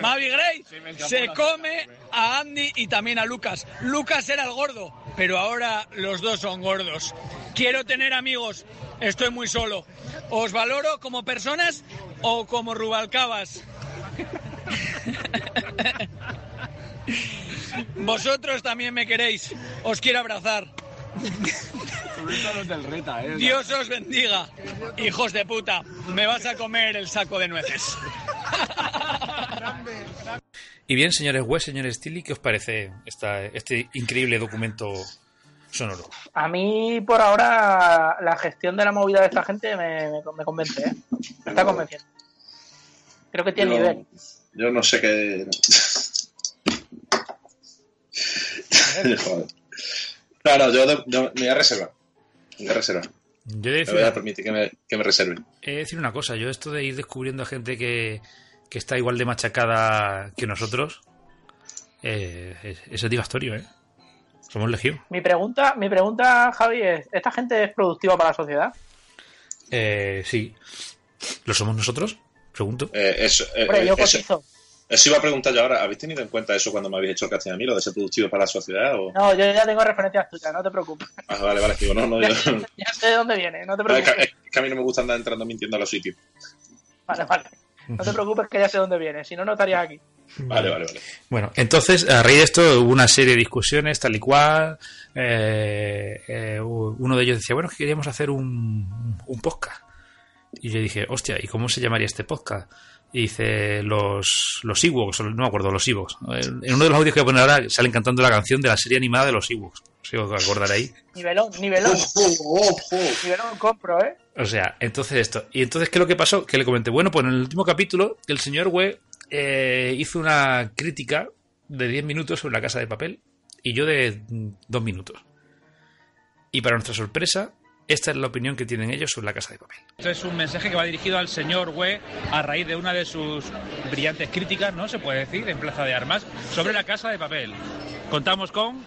Mavi Gray se come a Andy y también a Lucas. Lucas era el gordo, pero ahora los dos son gordos. Quiero tener amigos, estoy muy solo. ¿Os valoro como personas o como Rubalcabas? Vosotros también me queréis, os quiero abrazar. Dios os bendiga, hijos de puta. Me vas a comer el saco de nueces. Y bien, señores West, señores Tilly, ¿qué os parece esta, este increíble documento sonoro? A mí, por ahora, la gestión de la movida de esta gente me, me, me convence, ¿eh? Me está convenciendo. Creo que tiene Yo, nivel. yo no sé qué. Joder. No, no, yo, de- yo me voy a reservar. Me voy a reservar. Yo voy a permitir que me, que me reserven. he de decir una cosa, yo esto de ir descubriendo a gente que, que está igual de machacada que nosotros, eh, es, es satisfactorio, ¿eh? Somos legión. Mi pregunta, mi pregunta, Javi, es: ¿esta gente es productiva para la sociedad? Eh, sí. ¿Lo somos nosotros? Pregunto. Eh, eso, eh, Hombre, yo eso, cotizo. eso iba a preguntar yo ahora. ¿Habéis tenido en cuenta eso cuando me habéis hecho el casting a mí, lo de ser productivo para la sociedad? O... No, yo ya tengo referencias tuyas, no te preocupes. Ah, vale, vale. Digo, no, no, yo... Ya, sé de dónde viene, no te No, es, que, preocupes. es que a mí no me gusta andar entrando mintiendo a los sitios. Vale, vale. No te preocupes que ya sé dónde viene, si no, no estarías aquí. Vale, vale, vale. Bueno, entonces, a raíz de esto hubo una serie de discusiones, tal y cual. eh, eh, uno de ellos decía, bueno, que queríamos hacer un, un podcast. Y yo dije, hostia, ¿y cómo se llamaría este podcast? Y dice, los, los Ewoks, no me acuerdo, los Ewoks. En uno de los audios que voy a poner ahora salen cantando la canción de la serie animada de los Ewoks. Si os acordaréis. Nivelón, nivelón. Nivelón compro, ¿eh? O sea, entonces esto. Y entonces, ¿qué es lo que pasó? Que le comenté, bueno, pues en el último capítulo, el señor Webb eh, hizo una crítica de 10 minutos sobre la casa de papel y yo de 2 minutos. Y para nuestra sorpresa, esta es la opinión que tienen ellos sobre la casa de papel. Esto es un mensaje que va dirigido al señor Wee a raíz de una de sus brillantes críticas, ¿no? Se puede decir, en Plaza de Armas, sobre la casa de papel. Contamos con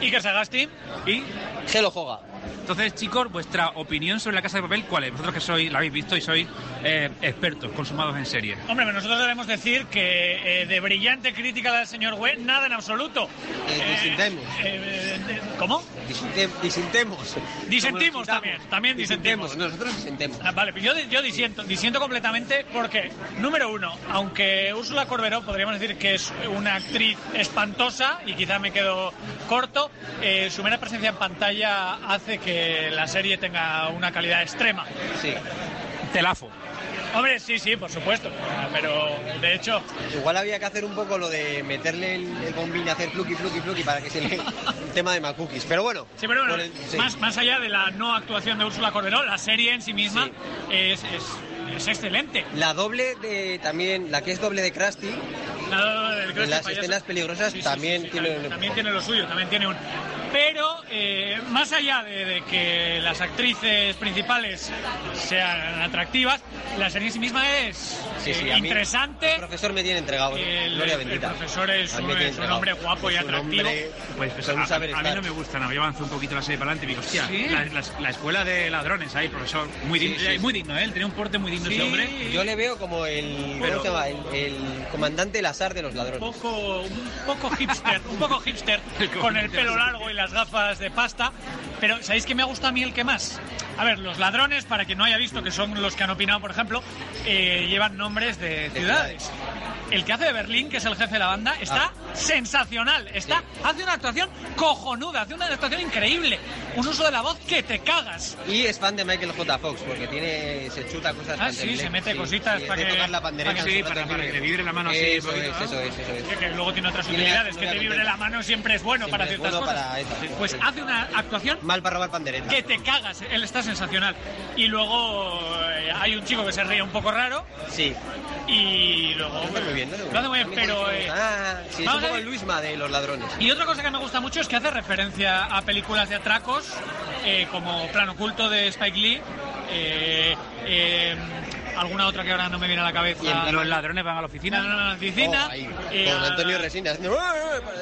Iker Sagasti. y Gelo Joga. entonces, chicos, vuestra opinión sobre la casa de papel, ¿cuál es? Vosotros que sois, la habéis visto y sois eh, expertos, consumados en serie. Hombre, pues nosotros debemos decir que eh, de brillante crítica del señor Webb, nada en absoluto. Eh, eh, eh, ¿Cómo? Disinte- disintemos. Disentimos también, también disentimos. Nosotros disentemos. Ah, Vale, yo, yo disiento, disiento completamente porque, número uno, aunque Úrsula Corberó podríamos decir que es una actriz espantosa y quizá me quedo corto, eh, su mera presencia en pantalla hace que la serie tenga una calidad extrema. Sí. Telafo. Hombre, sí, sí, por supuesto, pero de hecho, Igual había que hacer un poco lo de meterle el, el bombín y hacer pluki, pluki, pluki para que se le... el tema de Macookies. Pero bueno. sí, pero bueno, por el- sí. Más, más allá de la no actuación de Úrsula Corberó, la serie en sí misma Sí. es, es, es excelente. La doble de... También, la que es doble de Krusty, en las payaso. escenas peligrosas Sí, sí, también sí, tiene también, también tiene lo suyo, también tiene un. Pero eh, más allá de, de que las actrices principales sean atractivas, la serie en sí misma es Sí, sí, eh, mí interesante. El profesor me tiene entregado. El, Gloria el bendita. profesor es un, es un hombre guapo y Es un atractivo. hombre Pues, pues a, a mí no me gusta, no. Yo avanzo un poquito la serie para adelante y digo, hostia, ¿Sí? la, la- la escuela de ladrones ahí, profesor. Muy, digno, sí. muy digno, ¿eh? Él tenía un porte muy digno Sí. ese hombre. Yo le veo como el, Pero- ¿cómo se llama? el, el comandante De los un ladrones. poco, un poco hipster, un poco hipster, con el pelo largo y las gafas de pasta. Pero ¿sabéis qué me gusta a mí el que más? A ver, los ladrones, para quien no haya visto, que son los que han opinado, por ejemplo, eh, llevan nombres de ciudades. El que hace de Berlín, que es el jefe de la banda, está sensacional. Está, hace una actuación cojonuda, hace una actuación increíble. Un uso de la voz que te cagas. Y es fan de Michael J. Fox, porque tiene, se chuta cosas Ah, sí, se mete sí, cositas sí, para que- tocar la pandereta. para que- Sí, para, para que te vibre la mano. Eso es, eso es, eso es. Que, que luego tiene otras Tiene utilidades, que te vibre la mano siempre es bueno Siempre para ciertas bueno cosas. para eso, Pues sí. hace una actuación Mal para robar pandereta. que te cagas, él está sensacional. Y luego eh, hay un chico que se ríe un poco raro Sí, y luego... lo hace muy bien, ¿no? Hace muy bien, pero... eh, Ah, sí, es un poco el Luisma de los ladrones. y otra cosa que me gusta mucho es que hace referencia a películas de atracos, eh, como Plan Oculto de Spike Lee, eh, eh, alguna otra que ahora no me viene a la cabeza. Los ladrones van a la oficina. No, no, no, la oficina. Oh, eh, con a- Antonio haciendo-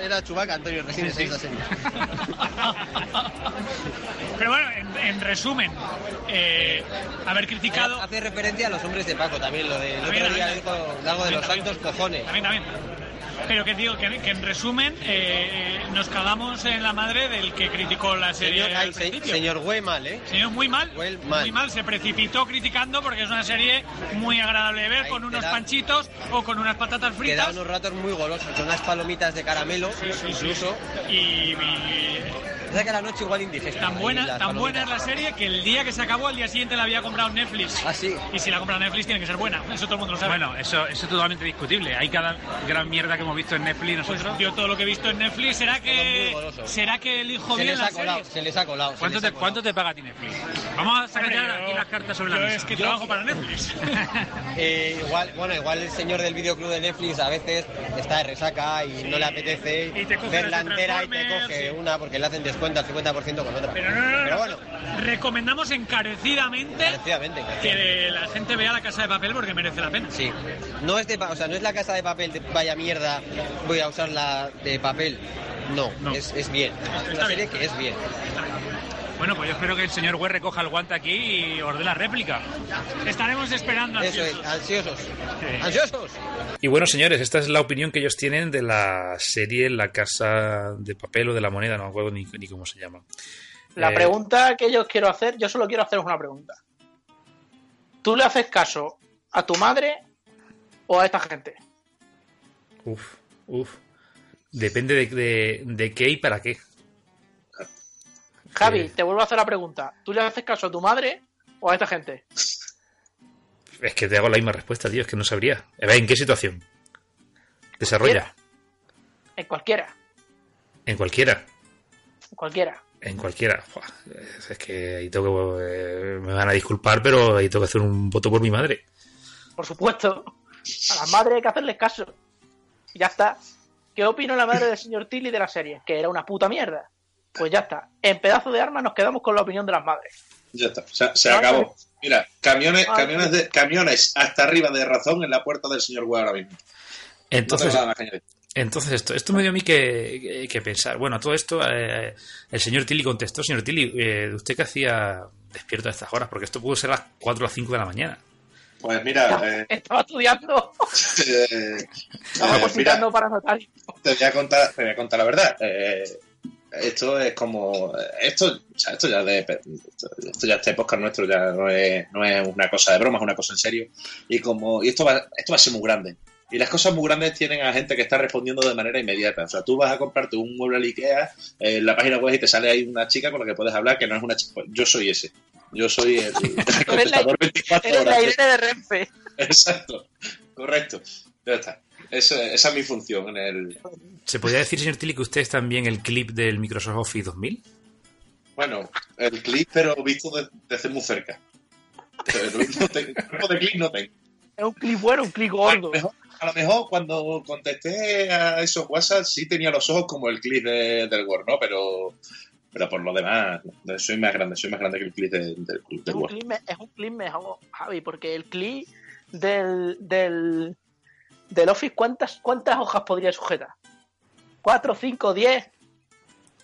Era Chubaca Antonio en esa serie. Pero bueno, en, en resumen, eh, haber criticado. Hace referencia a los hombres de Paco también, lo de También, otro día también. dijo de los santos cojones. También, también. Pero que digo, que, que en resumen, eh, nos cagamos en la madre del que criticó la serie. Señor, al ay, se- principio. señor Güey mal, ¿eh? Señor, muy mal, mal. muy mal, se precipitó criticando porque es una serie muy agradable de ver, con unos da- panchitos o con unas patatas da fritas. unos ratos muy golosos, con unas palomitas de caramelo, incluso. Y, y Sea que a la noche igual indigesta. tan buena, tan buena es la serie que el día que se acabó, al día siguiente la había comprado Netflix. Ah, sí. Y si la compra Netflix tiene que ser buena, eso todo el mundo lo sabe. Bueno, eso, eso es totalmente discutible. Hay cada gran mierda que hemos visto en Netflix Pues nosotros. yo todo lo que he visto en Netflix, ¿será que será que elijo Se bien les la ha colado, serie? se les ha colado. ¿Cuánto les te, ha colado. ¿Cuánto te paga a ti Netflix? Vamos a sacar yo- aquí las cartas sobre la mesa. es que Yo- trabajo para Netflix. Eh, igual, bueno, igual el señor del videoclub de Netflix a veces está de resaca y Sí. no le apetece Y te coge ver la las de entera y te coge sí. una porque le hacen descuento al 50% con otra. Pero no, no, no, Pero no. bueno, Recomendamos encarecidamente que la gente vea la casa de papel porque merece la pena. Sí. No es de, pa- o sea, no es la casa de papel de vaya mierda, voy a usarla de papel. No, No. Es, es bien. Es una serie bien. que es bien. Bueno, pues yo espero que el señor Güey recoja el guante aquí y ordene la réplica. Estaremos esperando Eso es, ansiosos. Y bueno, señores, esta es la opinión que ellos tienen de la serie La Casa de Papel o de la Moneda, no me acuerdo ni, ni cómo se llama. La Eh, pregunta que yo quiero hacer, yo solo quiero haceros una pregunta. ¿Tú le haces caso a tu madre o a esta gente? Uf, uf. Depende de, de- de qué y para qué. Javi, te vuelvo a hacer la pregunta. ¿Tú le haces caso a tu madre o a esta gente? Es que te hago la misma respuesta, tío, es que no sabría. A ver, ¿en qué situación? Desarrolla. En cualquiera, En cualquiera. en cualquiera. En cualquiera. Es- que ahí tengo que... eh, me van a disculpar, pero ahí tengo que hacer un voto por mi madre. Por supuesto. A las madres hay que hacerles caso. Ya está. ¿Qué opina la madre del señor Tilly de la serie? Que era una puta mierda. Pues ya está. En pedazo de arma nos quedamos con la opinión de las madres. Ya está, se, se Vale. acabó. Mira, camiones, camiones, de, camiones hasta arriba de razón en la puerta del señor Güey ahora mismo. Entonces, no. Entonces, esto, esto me dio a mí que, que- que pensar. Bueno, a todo esto, eh, el señor Tilly contestó, señor Tilly, eh, ¿usted qué hacía despierto a estas horas? Porque esto pudo ser a las 4 o las 5 de la mañana. Pues mira, eh, Estaba estudiando. eh, Estaba eh, para notario. te voy a contar, te voy a contar la verdad. Esto es como esto, o sea, esto ya de esto, esto ya este podcast nuestro ya no es, no es una cosa de broma, es una cosa en serio. Y como y esto va, esto va a ser muy grande. Y las cosas muy grandes tienen a gente que está respondiendo de manera inmediata. O sea, tú vas a comprarte un mueble al Ikea eh, en la página web y te sale ahí una chica con la que puedes hablar que no es una chica. Pues yo soy ese. Yo soy el, el contestador 24 Eres la horas. De Renfe. Exacto, correcto. Ya está. Eso- esa es mi función en el. ¿Se podría decir, señor Tilly, que usted es también el clip del Microsoft Office 2000? Bueno, el clip, pero visto de- desde muy cerca. Pero no te- cuerpo de clip no tengo. Es un clip bueno, un clip A gordo. lo, mejor, a lo mejor cuando contesté a esos WhatsApp sí tenía los ojos como el clip de- del Word, ¿no? Pero, pero por lo demás, soy más grande, soy más grande que el clip de- del, Es del un, Word. es un clip mejor, Javi, porque el clip del, del, del Office, ¿cuántas, ¿cuántas hojas podría sujetar? ¿Cuatro, cinco, diez?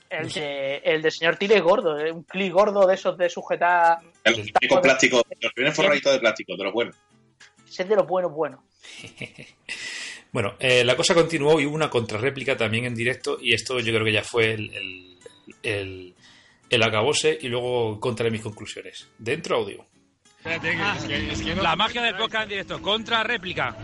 El de, el de señor Tire es gordo, es un clip gordo de esos de sujetar. El con plástico, los que vienen forraditos de plástico, de los buenos. Ese es de los buenos, buenos. Bueno, eh, la cosa continuó y hubo una contrarréplica también en directo y esto yo creo que ya fue el, el, el, el acabose y luego contaré mis conclusiones. Dentro audio. La magia del podcast en directo. Contra réplica.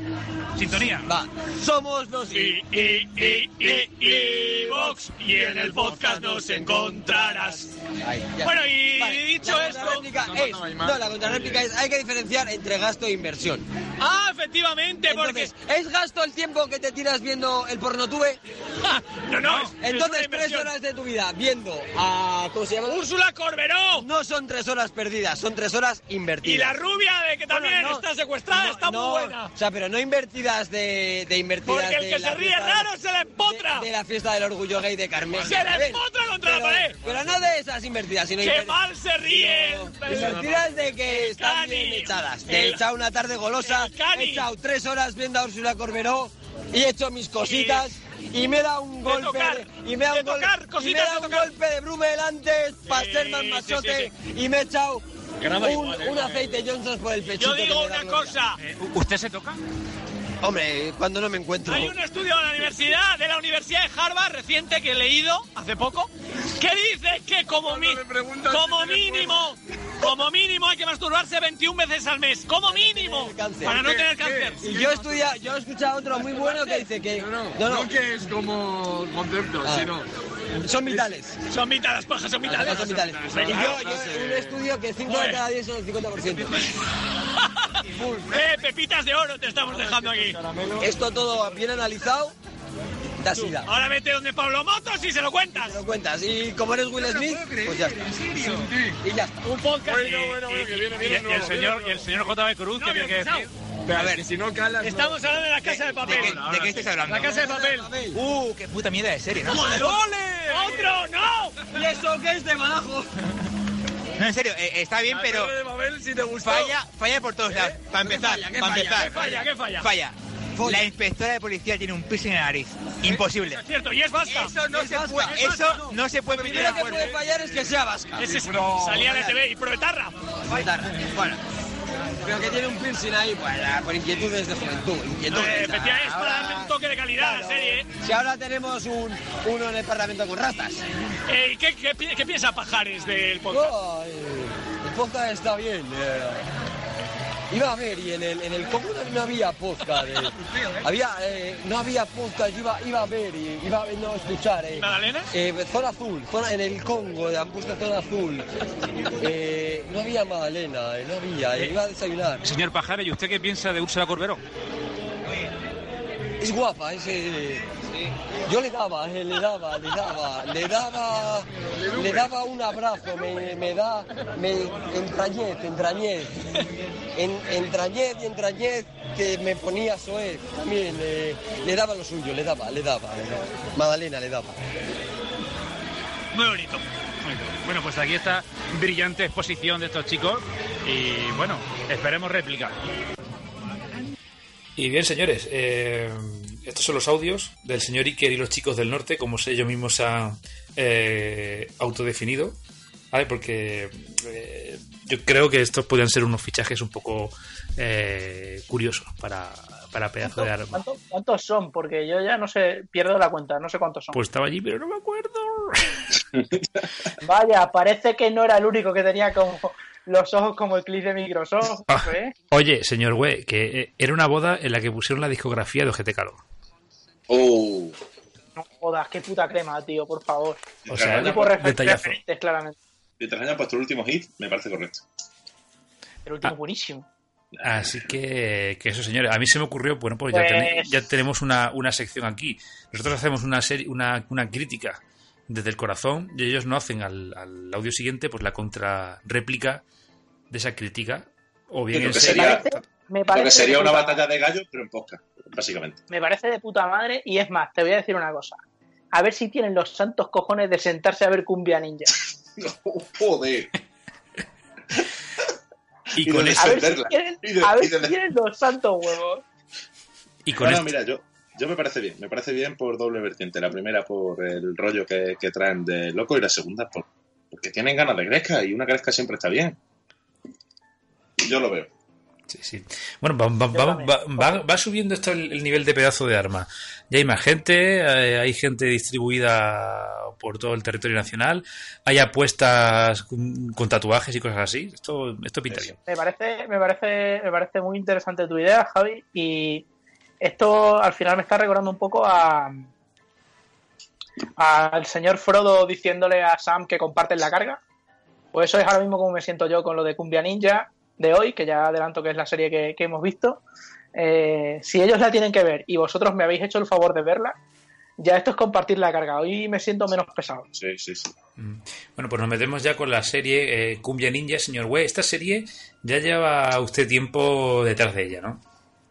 Sintonía. Va, somos los Y, y, y, y, y, Vox. Y en el podcast nos encontrarás. Ahí. Bueno, y Vale, dicho la esto. es, no, la contrarréplica es, hay que diferenciar entre gasto e inversión. Ah, efectivamente, porque. ¿es gasto el tiempo que te tiras viendo el pornotube? No, no. es- es una Entonces, tres horas de tu vida viendo a... ¿Cómo se llama? Úrsula Corberó. No son tres horas perdidas, son tres horas invertidas. Y la rubia de que también Bueno, no, está secuestrada no, está no, muy buena. O sea, pero no invertidas de, de invertidas Porque el que se ríe raro se la empotra. De, de la fiesta del orgullo gay de Carmen. Se ver, empotra contra la pared. Pero no de esas invertidas, sino ¡Qué inver- mal se ríe! Invertidas de que están Cani. bien echadas. De El- echado una tarde golosa, he echado tres horas viendo a Úrsula Corberó y he hecho mis cositas y me da un De golpe tocar, y me da de un, gol- tocar, y me da de un golpe de Brummel antes para ser más sí, machote sí, y me he echado Graba un, igual, eh. un aceite Johnson por el pechito. Yo digo una cosa. ¿Usted se toca? Hombre, cuando no me encuentro. Hay un estudio de la universidad, de la Universidad de Harvard reciente que he leído hace poco, que dice que como, mi- como mínimo, como mínimo hay que masturbarse 21 veces al mes, como mínimo, para no tener cáncer. Y yo estudia, yo he escuchado otro muy bueno que dice que no, no, que es como concepto, Ah. sino son vitales. Son mitad, las pajas son mitad. Son vitales. Y yo, yo un estudio que 5 de cada 10 son el 50%. Eh, pepitas de oro te estamos dejando aquí. Esto todo bien analizado, da sida. Ahora vete donde Pablo Motos y se lo cuentas. Te lo cuentas. Y como eres Will Smith, pues ya está. Y ya está. Un podcast. Bueno, y- bueno, bueno, que viene, y- viene y el señor, y el señor JB Cruz, ¿qué tiene que decir? a ver, si no calas. Estamos hablando de la casa de papel. ¿De qué estáis hablando? La casa de papel. Uh, qué puta mierda de serie, ¿no? ¡Ole! ¡Otro! ¡No! ¿Y eso qué es de Badajoz? No, en serio, eh, está bien, pero de Babel, si te gustó. falla, falla por todos lados. Para empezar, para falla? empezar. ¿Qué falla? ¿Qué falla? Falla. La inspectora de policía tiene un piercing en la nariz. Imposible. Es cierto, y es vasca. Eso no Es se vasca. puede, eso no se puede Primero de que puede fallar es que sea vasca. Es- salía de TV y proetarra. Bueno, pero que tiene un piercing ahí, pues, por inquietudes de juventud. Inquietudes. Eh, es para darle un toque de calidad a la serie. ¿eh? Si ahora tenemos un, uno en el Parlamento con rastas. Eh, ¿y ¿qué, qué, pi- qué piensa Pajares del podcast? Oh, eh, el podcast está bien. Iba a ver, y en el, en el Congo no había podcast. eh. Había, eh, no había podcast, iba, iba a ver, y iba a ver, no, escuchar. Eh. Eh, zona azul, zona, en el Congo, han puesto zona azul. Eh, no había Magdalena, no había, iba a desayunar. Señor Pajares, ¿y usted qué piensa de Úrsula Corberó? Es guapa, ese. Yo le daba, eh, le daba, le daba, le daba, le daba un abrazo, me, me da, me entrañez, entrañez, en, entrañez y entrañez que me ponía soez. También eh, le daba lo suyo, le daba, le daba, le daba. Magdalena le daba. Muy bonito. Bueno, pues aquí está brillante exposición de estos chicos y bueno, esperemos réplica. Y bien, señores, eh, estos son los audios del señor Iker y los chicos del norte, como se ellos mismos se han eh, autodefinido, ¿vale? Porque eh, yo creo que estos podrían ser unos fichajes un poco eh, curiosos para, para pedazo de arma. ¿Cuántos, cuántos son? Porque yo ya no sé, pierdo la cuenta, no sé cuántos son. Pues estaba allí, pero no me acuerdo. Vaya, parece que no era el único que tenía como los ojos como el clip de Microsoft. Ah. ¿eh? Oye, señor Güey, que eh, era una boda en la que pusieron la discografía de Ojete Calor. Oh, No jodas, qué puta crema, tío, por favor. O sea, Tipo referentes, claramente. mientras hayan puesto el último hit, me parece correcto. El último Ah. buenísimo. Así que, que eso, señores. A mí se me ocurrió, bueno, pues, ya, Pues- ya tenemos una, una sección aquí. Nosotros hacemos una serie, una, una crítica desde el corazón y ellos no hacen al, al audio siguiente pues la contrarréplica de esa crítica. O bien en serio. sería- Parece, Lo que sería una batalla de gallos, pero en podcast, básicamente. Me parece de puta madre y es más, te voy a decir una cosa. A ver si tienen los santos cojones de sentarse a ver Cumbia Ninja. Joder. Y Y con eso, A ver si Y de- a ver y de- si tienen los santos huevos. y con Bueno, esto- mira, yo, yo me parece bien. Me parece bien por doble vertiente. La primera por el rollo que, que traen de loco y la segunda por, porque tienen ganas de gresca y una gresca siempre está bien. Yo lo veo. Sí, sí. Bueno, va, va- va- va- va- va subiendo esto el, el nivel de pedazo de arma. Ya hay más gente, eh, hay gente distribuida por todo el territorio nacional, hay apuestas con, con tatuajes y cosas así. Esto, esto pinta bien. Me parece, me parece, me parece muy interesante tu idea, Javi, y esto al final me está recordando un poco a al señor Frodo diciéndole a Sam que comparten la carga. Pues eso es ahora mismo como me siento yo con lo de Cumbia Ninja de hoy, que ya adelanto que es la serie que, que hemos visto. Eh, si ellos la tienen que ver y vosotros me habéis hecho el favor de verla, ya esto es compartir la carga. Hoy me siento menos pesado. Sí, sí, sí. Mm. Bueno, pues nos metemos ya con la serie eh, Cumbia Ninja, señor Güey. Esta serie ya lleva usted tiempo detrás de ella, ¿no?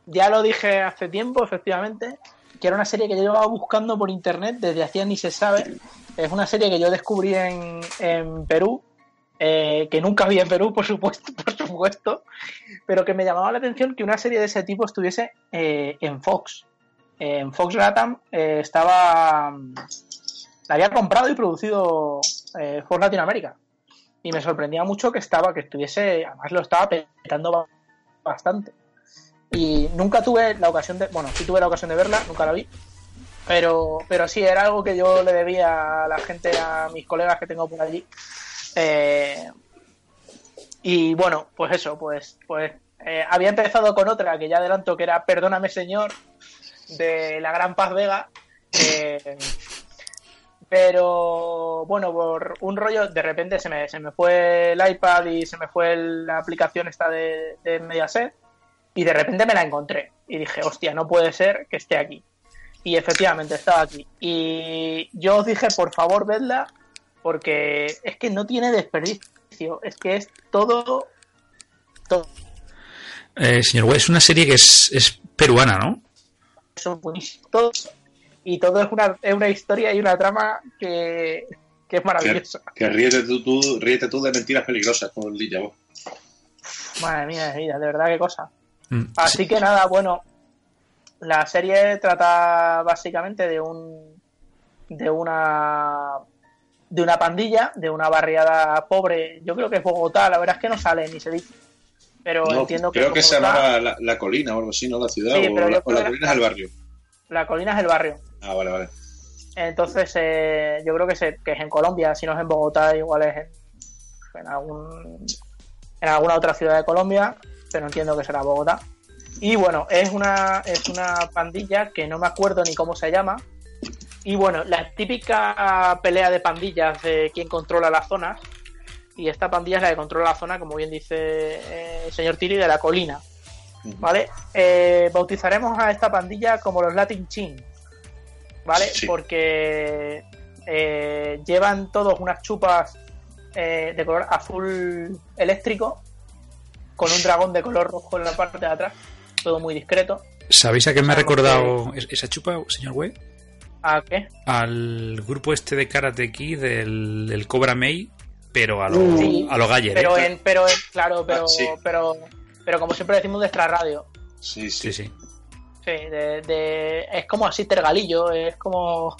Ya lo dije hace tiempo, efectivamente, que era una serie que yo llevaba buscando por internet desde hacía ni se sabe. Es una serie que yo descubrí en, en Perú, eh, que nunca vi en Perú, por supuesto, por supuesto, pero que me llamaba la atención que una serie de ese tipo estuviese eh, en Fox. En Fox Latam eh, estaba. La había comprado y producido eh, Fox Latinoamérica. Y me sorprendía mucho que estaba, que estuviese, además lo estaba petando ba- bastante y nunca tuve la ocasión de, bueno, sí tuve la ocasión de verla, nunca la vi, pero, pero sí, era algo que yo le debía a la gente, a mis colegas que tengo por allí. Eh, y bueno, pues eso, pues, pues eh, había empezado con otra que ya adelanto que era Perdóname Señor, de la Gran Paz Vega. eh, pero bueno, por un rollo, de repente se me, se me fue el iPad y se me fue la aplicación esta de, de Mediaset y de repente me la encontré y dije, hostia, no puede ser que esté aquí. Y efectivamente estaba aquí. Y yo os dije, por favor, vedla, porque es que no tiene desperdicio, es que es todo... todo Eh, señor Güey, es una serie que es, es peruana, ¿no? son buenísimos, todo- y todo es una, es una historia y una trama que, que es Que, maravillosa. que ríete, tú, tú, ríete tú de mentiras peligrosas con Lilla vos. Madre mía de vida, de verdad qué cosa. Mm, Así que nada, bueno, la serie trata básicamente de un de una de una pandilla, de una barriada pobre. Yo creo que es Bogotá, la verdad es que no sale ni se dice. Pero No, entiendo que creo que se llamaba la, la colina o algo así, ¿no? La ciudad Sí, o, pero la, o colina es el barrio. La colina es el barrio. Ah, vale, vale. Entonces, eh, yo creo que, se, que es en Colombia, si no es en Bogotá, igual es en, en, algún, en alguna otra ciudad de Colombia, pero entiendo que será Bogotá. Y bueno, es una, es una pandilla que no me acuerdo ni cómo se llama. Y bueno, la típica pelea de pandillas de quién controla las zonas. Y esta pandilla es la que controla la zona, como bien dice eh, el señor Tiri, de la colina. ¿Vale? Eh, bautizaremos a esta pandilla como los Latin Chin. ¿Vale? Sí. Porque eh, llevan todos unas chupas eh, de color azul eléctrico con un dragón de color rojo en la parte de atrás. Todo muy discreto. ¿Sabéis a qué me ha recordado es- esa chupa, señor Güey? ¿A qué? Al grupo este de Karate Kid del, del Cobra May, pero a lo, Sí, a lo Galler, Pero ¿eh? en, pero en, claro, pero, Ah, sí. pero, pero como siempre decimos de extra radio. Sí, Sí, sí. sí. Sí, de, de- es como así tergalillo, es como,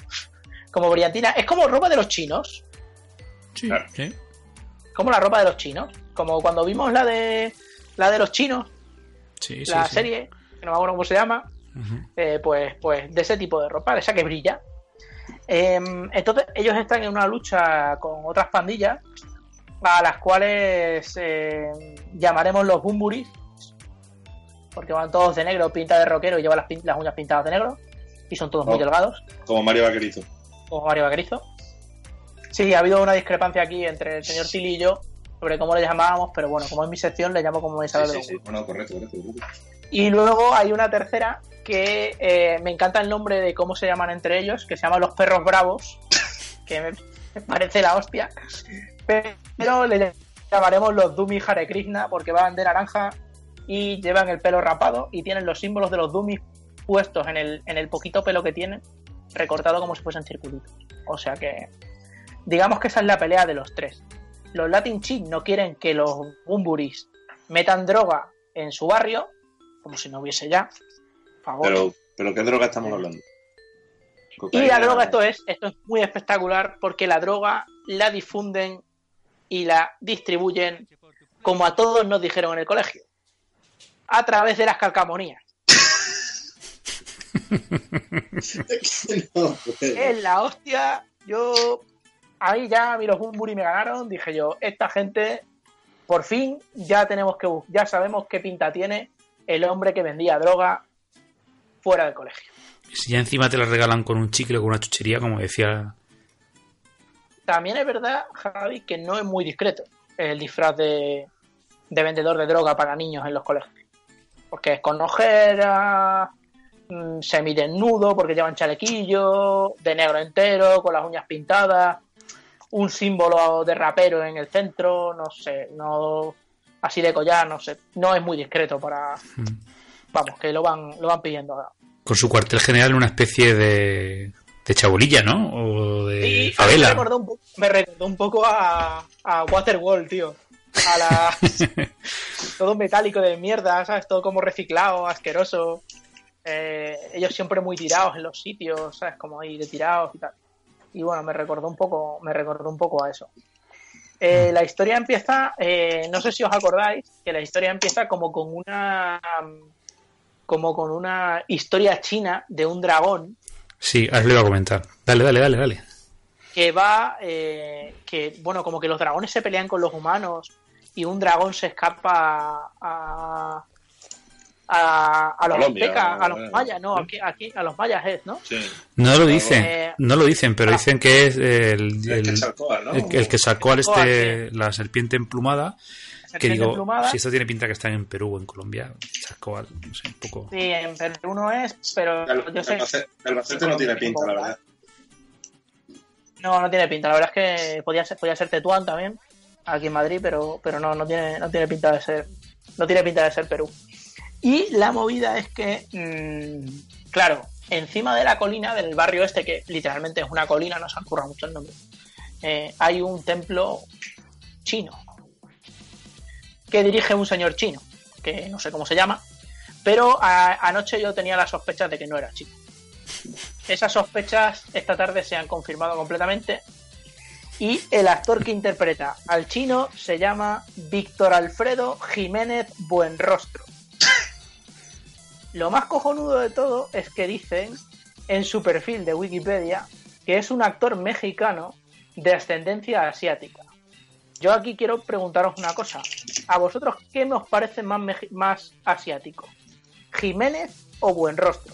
como brillantina, es como ropa de los chinos, Sí, Claro. sí. como la ropa de los chinos, como cuando vimos la de la de los chinos, Sí, sí, la sí. serie, que no me acuerdo cómo se llama, Eh, pues, pues de ese tipo de ropa, de esa que brilla. Em, entonces ellos están en una lucha con otras pandillas a las cuales eh, llamaremos los Bumburis, porque van todos de negro, pinta de rockero y llevan las, uñas pintadas de negro, y son todos muy delgados, Como Mario Vaquerito. como Mario Vaquerizo. Sí, ha habido una discrepancia aquí entre el señor Tilly y yo sobre cómo le llamábamos, pero bueno, como es mi sección, le llamo como me Sí, sale sí, sí. los Bueno, correcto, correcto. correcto. y luego hay una tercera que eh, me encanta el nombre de cómo se llaman entre ellos, que se llama Los Perros Bravos, que me, parece la hostia. Pero le llamaremos los Dumi Hare Krishna porque van de naranja y llevan el pelo rapado y tienen los símbolos de los dummies puestos en el, en el poquito pelo que tienen, recortado como si fuesen circulitos. O sea que, digamos que esa es la pelea de los tres. Los Latin Chic no quieren que los Bumburis metan droga en su barrio, como si no hubiese ya. Favor. Pero, pero ¿qué droga estamos hablando? Y la droga, esto es, esto es muy espectacular porque la droga la difunden y la distribuyen como a todos nos dijeron en el colegio. A través de las calcamonías. No, pues, Es la hostia. Yo. Ahí ya a mí los Bumburi me ganaron. Dije yo, esta gente, por fin, ya tenemos que ya sabemos qué pinta tiene el hombre que vendía droga fuera del colegio. Si ya encima te la regalan con un chicle o con una chuchería, como decía. También es verdad, Javi, que no es muy discreto el disfraz de, de vendedor de droga para niños en los colegios. Porque es con ojeras, mm, semidesnudo, porque llevan chalequillo, de negro entero, con las uñas pintadas, un símbolo de rapero en el centro, no sé, no así de collar, no sé, no es muy discreto para, vamos, que lo van, lo van pidiendo ahora. Con su cuartel general en una especie de. de chabolilla, ¿no? O de Sí, me favela. recordó un, po- me recordó un poco a, a Waterworld, tío. A la. todo metálico de mierda, ¿sabes? Todo como reciclado, asqueroso. Eh, ellos siempre muy tirados en los sitios, ¿sabes? Como ahí de tirados y tal. Y bueno, me recordó un poco, me recordó un poco a eso. Eh, la historia empieza, eh, no sé si os acordáis, que la historia empieza como con una como con una historia china de un dragón Sí, ahora le iba a comentar. Dale, dale, dale, dale. que va, eh, que bueno, como que los dragones se pelean con los humanos y un dragón se escapa a a, a los Colombia, aztecas, a los bueno. mayas, no, aquí, aquí a los mayas es, ¿no? Sí. No lo dicen, Eh, no lo dicen, pero dicen que es el, El que el- sacó, ¿no? el- el este, la serpiente emplumada. Que digo, emplumada. si esto tiene pinta que está en Perú o en Colombia, al, no sé, un poco. Sí, en Perú no es, pero El, yo sé, Albacete no tiene pinta, la verdad. no, no tiene pinta. La verdad es que podía ser, podía ser Tetuán también, aquí en Madrid, pero, pero no, no tiene, no tiene pinta de ser, no tiene pinta de ser Perú. Y la movida es que, mm, claro, encima de la colina del barrio este, que literalmente es una colina, no se han currado mucho el nombre, eh, hay un templo chino que dirige un señor chino, que no sé cómo se llama, pero anoche yo tenía las sospechas de que no era chino. Esas sospechas esta tarde se han confirmado completamente y el actor que interpreta al chino se llama Víctor Alfredo Jiménez Buenrostro. Lo más cojonudo de todo es que dicen en su perfil de Wikipedia que es un actor mexicano de ascendencia asiática. Yo aquí quiero preguntaros una cosa. ¿A vosotros qué nos parece más, más asiático? ¿Jiménez o Buenrostro?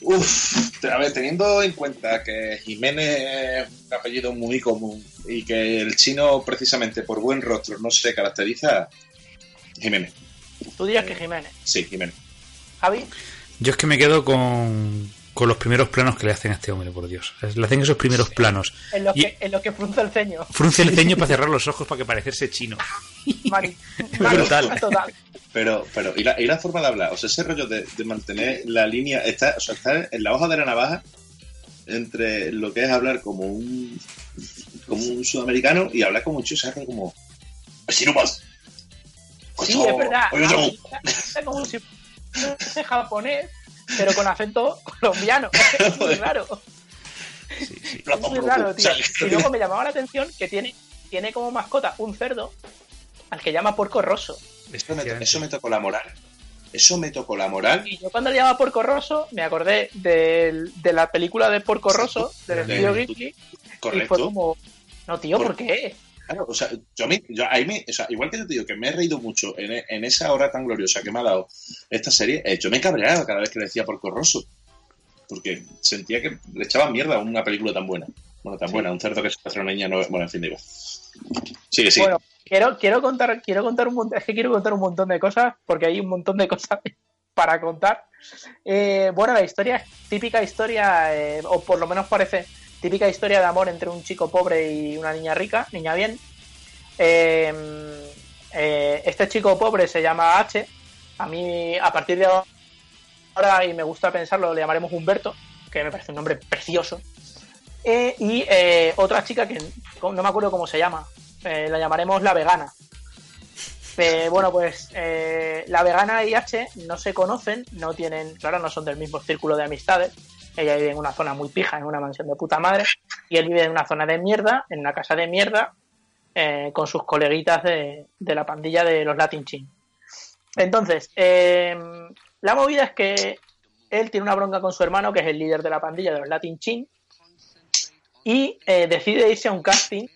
Uf, a ver, teniendo en cuenta que Jiménez es un apellido muy común y que el chino, precisamente por buen rostro, no se caracteriza, Jiménez. Tú dirías que Jiménez. Sí, Jiménez. Javi, Yo es que me quedo con, con los primeros planos que le hacen a este hombre, por Dios. Le hacen esos primeros planos. en lo Y- que, en lo que frunce el ceño. Frunce el ceño para cerrar los ojos para que parecerse chino. Mari- Brutal. Total. Pero, pero, ¿y la, y la forma de hablar? O sea, ese rollo de, de mantener la línea, está, o sea, está en la hoja de la navaja entre lo que es hablar como un como un sudamericano y hablar como un hace como así no Sí, es verdad. Oye, yo- Es como si fuese japonés, pero con acento colombiano. Es muy raro. Es muy raro, tío. Y luego me llamaba la atención que tiene, tiene como mascota un cerdo al que llama porco rosso. Eso me, eso me tocó la moral. Eso me tocó la moral. Y yo cuando le llamaba porco rosso me acordé del- de la película de Porco Rosso, del De- estudio Ghibli, y fue Correcto. como, no tío, ¿por Por- qué? Claro, o sea, yo, a mí- yo ahí me- o sea, igual que yo te digo que me he reído mucho en, en esa hora tan gloriosa que me ha dado esta serie, eh, yo me cabreaba cada vez que le decía por corroso. Porque sentía que le echaban mierda a una película tan buena. Bueno, tan buena, un cerdo que se hace una niña no. Bueno, en fin, digo. Sigue, sigue. Bueno, quiero, quiero contar, quiero contar un montón, es que quiero contar un montón de cosas, porque hay un montón de cosas para contar. Eh, bueno, la historia es típica historia, eh, o por lo menos parece típica historia de amor entre un chico pobre y una niña rica, niña bien. Eh, eh, este chico pobre se llama H. A mí, a partir de ahora, y me gusta pensarlo, le llamaremos Humberto, que me parece un nombre precioso. Eh, y eh, otra chica que no me acuerdo cómo se llama, la llamaremos la vegana. Bueno, pues la vegana y H no se conocen, no tienen, claro, no son del mismo círculo de amistades. Ella vive en una zona muy pija, en una mansión de puta madre, y él vive en una zona de mierda, en una casa de mierda, eh, con sus coleguitas de, de la pandilla de los Latin Chin. Entonces, eh, la movida es que él tiene una bronca con su hermano, que es el líder de la pandilla de los Latin Chin, y eh, decide irse a un casting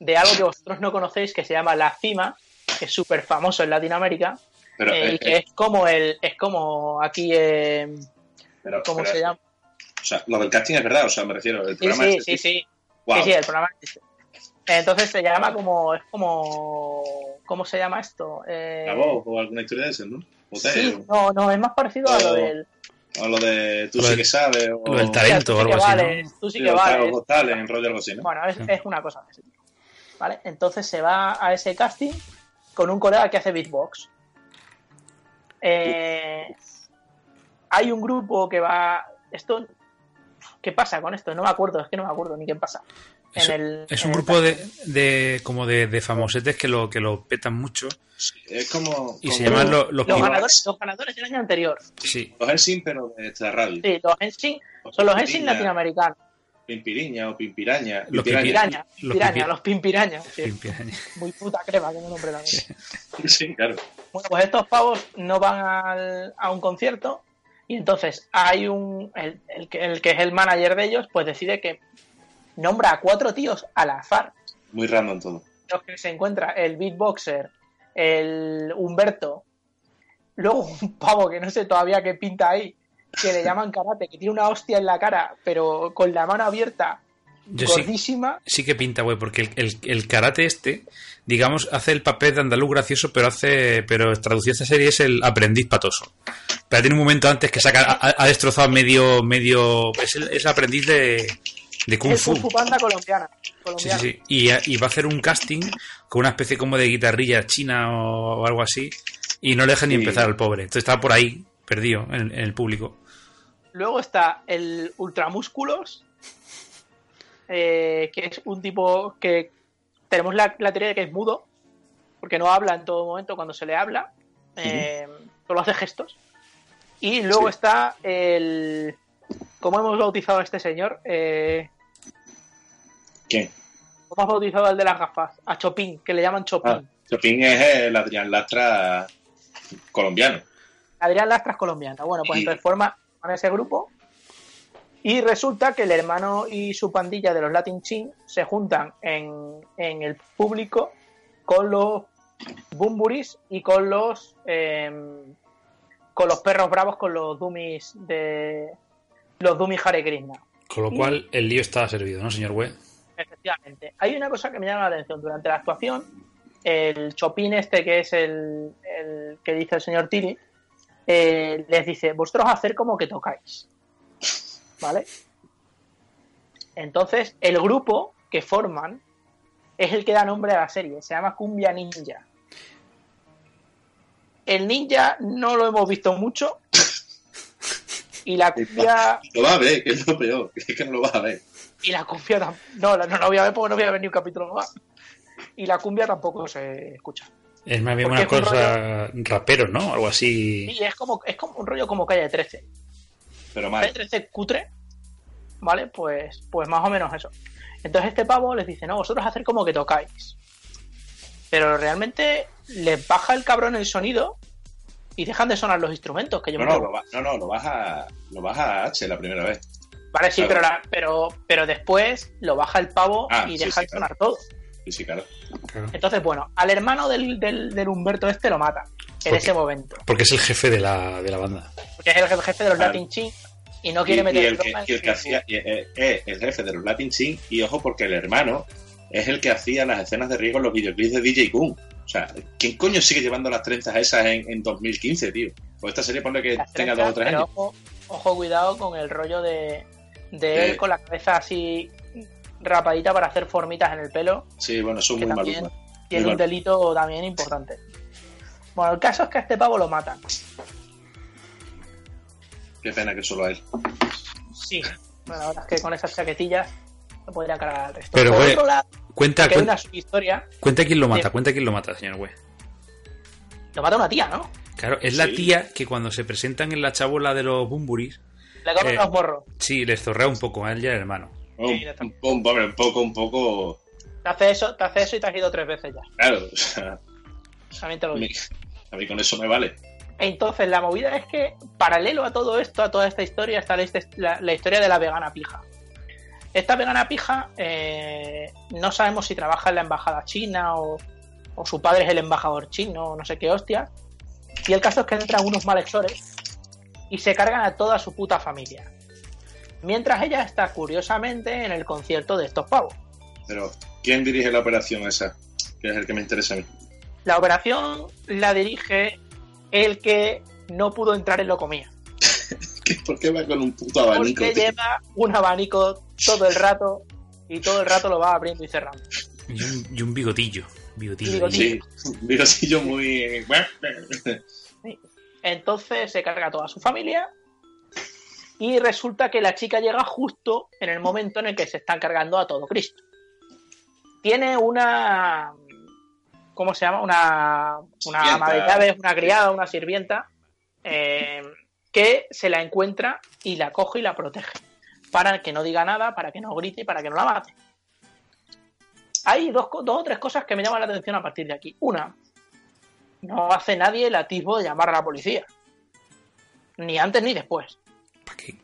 de algo que vosotros no conocéis, que se llama La Cima, que es súper famoso en Latinoamérica, Pero, eh, eh, y que es como el, es como aquí, eh, ¿cómo se llama? O sea, lo del casting es verdad, o sea, me refiero. El Sí, programa sí, este- sí, sí. Wow. Sí, sí, el programa existe. Entonces se llama como, es como, ¿cómo se llama esto? Eh, La voz o alguna historia de eso, ¿no? Sí, no, no, es más parecido a lo del... o lo de tú Lo sí que sabes. O, lo del talento tú o sí algo así, Tú sí Sí, que o vales. Rollo algo así, ¿no? Bueno, es, es una cosa de ese tipo. ¿Vale? Entonces se va a ese casting con un colega que hace beatbox. Eh, hay un grupo que va. Esto. ¿Qué pasa con esto? No me acuerdo, es que no me acuerdo ni qué pasa. Es, En el- es en un el grupo de, de como de, de famosetes que lo que lo petan mucho Es como. y se llaman los, los los, pi- ganadores, los ganadores del año anterior. sí Los Helsing, pero de esta radio. Sí, los Henshin son los Pimpiriña, latinoamericanos. Pimpiriña o Pimpiraña. Los Pimpiraña. Piraña, Los piraña, pipi- los pimpirañas. sí. Pimpiraña. Muy puta crema, que me nombre también. Sí, claro. Bueno, pues estos pavos no van al- a un concierto y entonces hay un. El, el que, el que es el manager de ellos, pues decide que nombra a cuatro tíos al azar. Muy random todo. Los que se encuentra el beatboxer, el Humberto, luego un pavo que no sé todavía qué pinta ahí, que le llaman karate, que tiene una hostia en la cara, pero con la mano abierta, Yo sí, gordísima. sí que pinta, güey, porque el, el- el karate este, digamos, hace el papel de andaluz gracioso, pero hace, pero traducido a esta serie es el aprendiz patoso. Pero tiene un momento antes que saca, ha, ha destrozado medio, medio, es el, es el aprendiz de, de Kung Fu. Kung Fu Panda colombiana. Sí, colombiana. sí, sí. Y, y va a hacer un casting con una especie como de guitarrilla china o, algo así. Y no le deja ni empezar al pobre. Entonces está por ahí, perdido en, en el público. Luego está el Ultramúsculos, eh, que es un tipo que tenemos la, la teoría de que es mudo, porque no habla en todo momento cuando se le habla, eh, solo hace gestos. Y luego Sí. está el. ¿Cómo hemos bautizado a este señor? Eh, ¿Quién? ¿Cómo has bautizado al de las gafas? A Chopin, que le llaman Chopin. Ah, Chopin es el Adrián Lastra colombiano. Adrián Lastras colombiano. Bueno, pues Y- entonces forma ese grupo y resulta que el hermano y su pandilla de los Latin Chin se juntan en, en el público con los Bumburis y con los em, con los perros bravos, con los Dummies de los Dummies Hare Krishna. Con lo Y- cual el lío está servido, ¿no, señor Webb? Efectivamente. Hay una cosa que me llama la atención durante la actuación. El Chopin este, que es el, el que dice el señor Tiri, eh, les dice, vosotros hacer como que tocáis. ¿Vale? Entonces, el grupo que forman es el que da nombre a la serie. Se llama Cumbia Ninja. El ninja no lo hemos visto mucho. Y la cumbia Lo va a ver, que es lo peor. Que no lo va a ver. y la cumbia tam- no, no, no voy a ver porque no voy a ver ni un capítulo más. Y la cumbia tampoco se escucha. Es más bien Porque una es un cosa rapero, ¿no? Algo así. Y es como, es como un rollo como calle 13. Pero mal. 13 cutre, ¿vale? Pues, pues más o menos eso. Entonces este pavo les dice, no, vosotros hacer como que tocáis. Pero realmente les baja el cabrón el sonido y dejan de sonar los instrumentos. Que yo No, me no, lo, no, no, lo baja, lo baja a H la primera vez. Vale, sí, claro. pero, la- pero, pero después lo baja el pavo Ah, y sí, deja sí, de sonar todo. Sí, sí, claro. Entonces, bueno, al hermano del, del, del Humberto este lo mata en ¿Por ese momento. Porque es el jefe de la, de la banda. Porque es el jefe de los. Latin Chin y no Y, quiere y meter el que, y el que hacía, y, eh, eh, el jefe de los Latin Sin, y ojo, porque el hermano es el que hacía las escenas de riego en los videoclips de DJ Kun. O sea, ¿quién coño sigue llevando las trenzas esas en, en 2015, tío? Pues esta serie pone que las tenga trenzas, dos o tres pero años. Ojo, ojo, cuidado con el rollo de, de él con la cabeza así rapadita para hacer formitas en el pelo. Sí, bueno, son que muy malucos. tiene Muy un mal. delito también importante. Bueno, el caso es que a este pavo lo matan. Qué pena que solo a él. Sí. Bueno, la verdad es que con esas chaquetillas se podría cargar al resto. Pero, Por güey, otro lado, cuenta, cuenta, una subhistoria. cuenta quién lo mata, Sí. cuenta quién lo mata, señor güey. Lo mata una tía, ¿no? Claro, es la tía que cuando se presentan en la chabola de los Bumburis, Le comen Eh. los morros. sí, les zorrea un poco a él y al hermano. Un, Sí, un, un- poco, un poco. Te hace eso, te hace eso y te has ido tres veces ya. Claro, o sea, También te lo a mí, digo. a mí con eso me vale. Entonces, la movida es que, paralelo a todo esto, a toda esta historia, está la, historia de la vegana pija. Esta vegana pija, eh, no sabemos si trabaja en la embajada china o, o su padre es el embajador chino o no sé qué hostia. Y el caso es que entran unos malhechores y se cargan a toda su puta familia. Mientras ella está curiosamente en el concierto de estos pavos. Pero, ¿quién dirige la operación esa? Que es el que me interesa a mí. La operación la dirige el que no pudo entrar en lo comía. ¿Qué- ¿Por qué va con un puto abanico? Porque tío? lleva un abanico todo el rato y todo el rato lo va abriendo y cerrando. Y un, y un bigotillo. Bigotillo. Bigotillo. Sí, un bigotillo muy. Entonces se carga a toda su familia y resulta que la chica llega justo en el momento en el que se están cargando a todo Cristo. Tiene una... ¿Cómo se llama? Una, una Sirvienta. ama de llaves, una criada, una sirvienta, eh, que se la encuentra y la coge y la protege. Para que no diga nada, para que no grite y para que no la mate. Hay dos, dos o tres cosas que me llaman la atención a partir de aquí. Una, no hace nadie el atisbo de llamar a la policía. Ni antes ni después. ¿Para qué?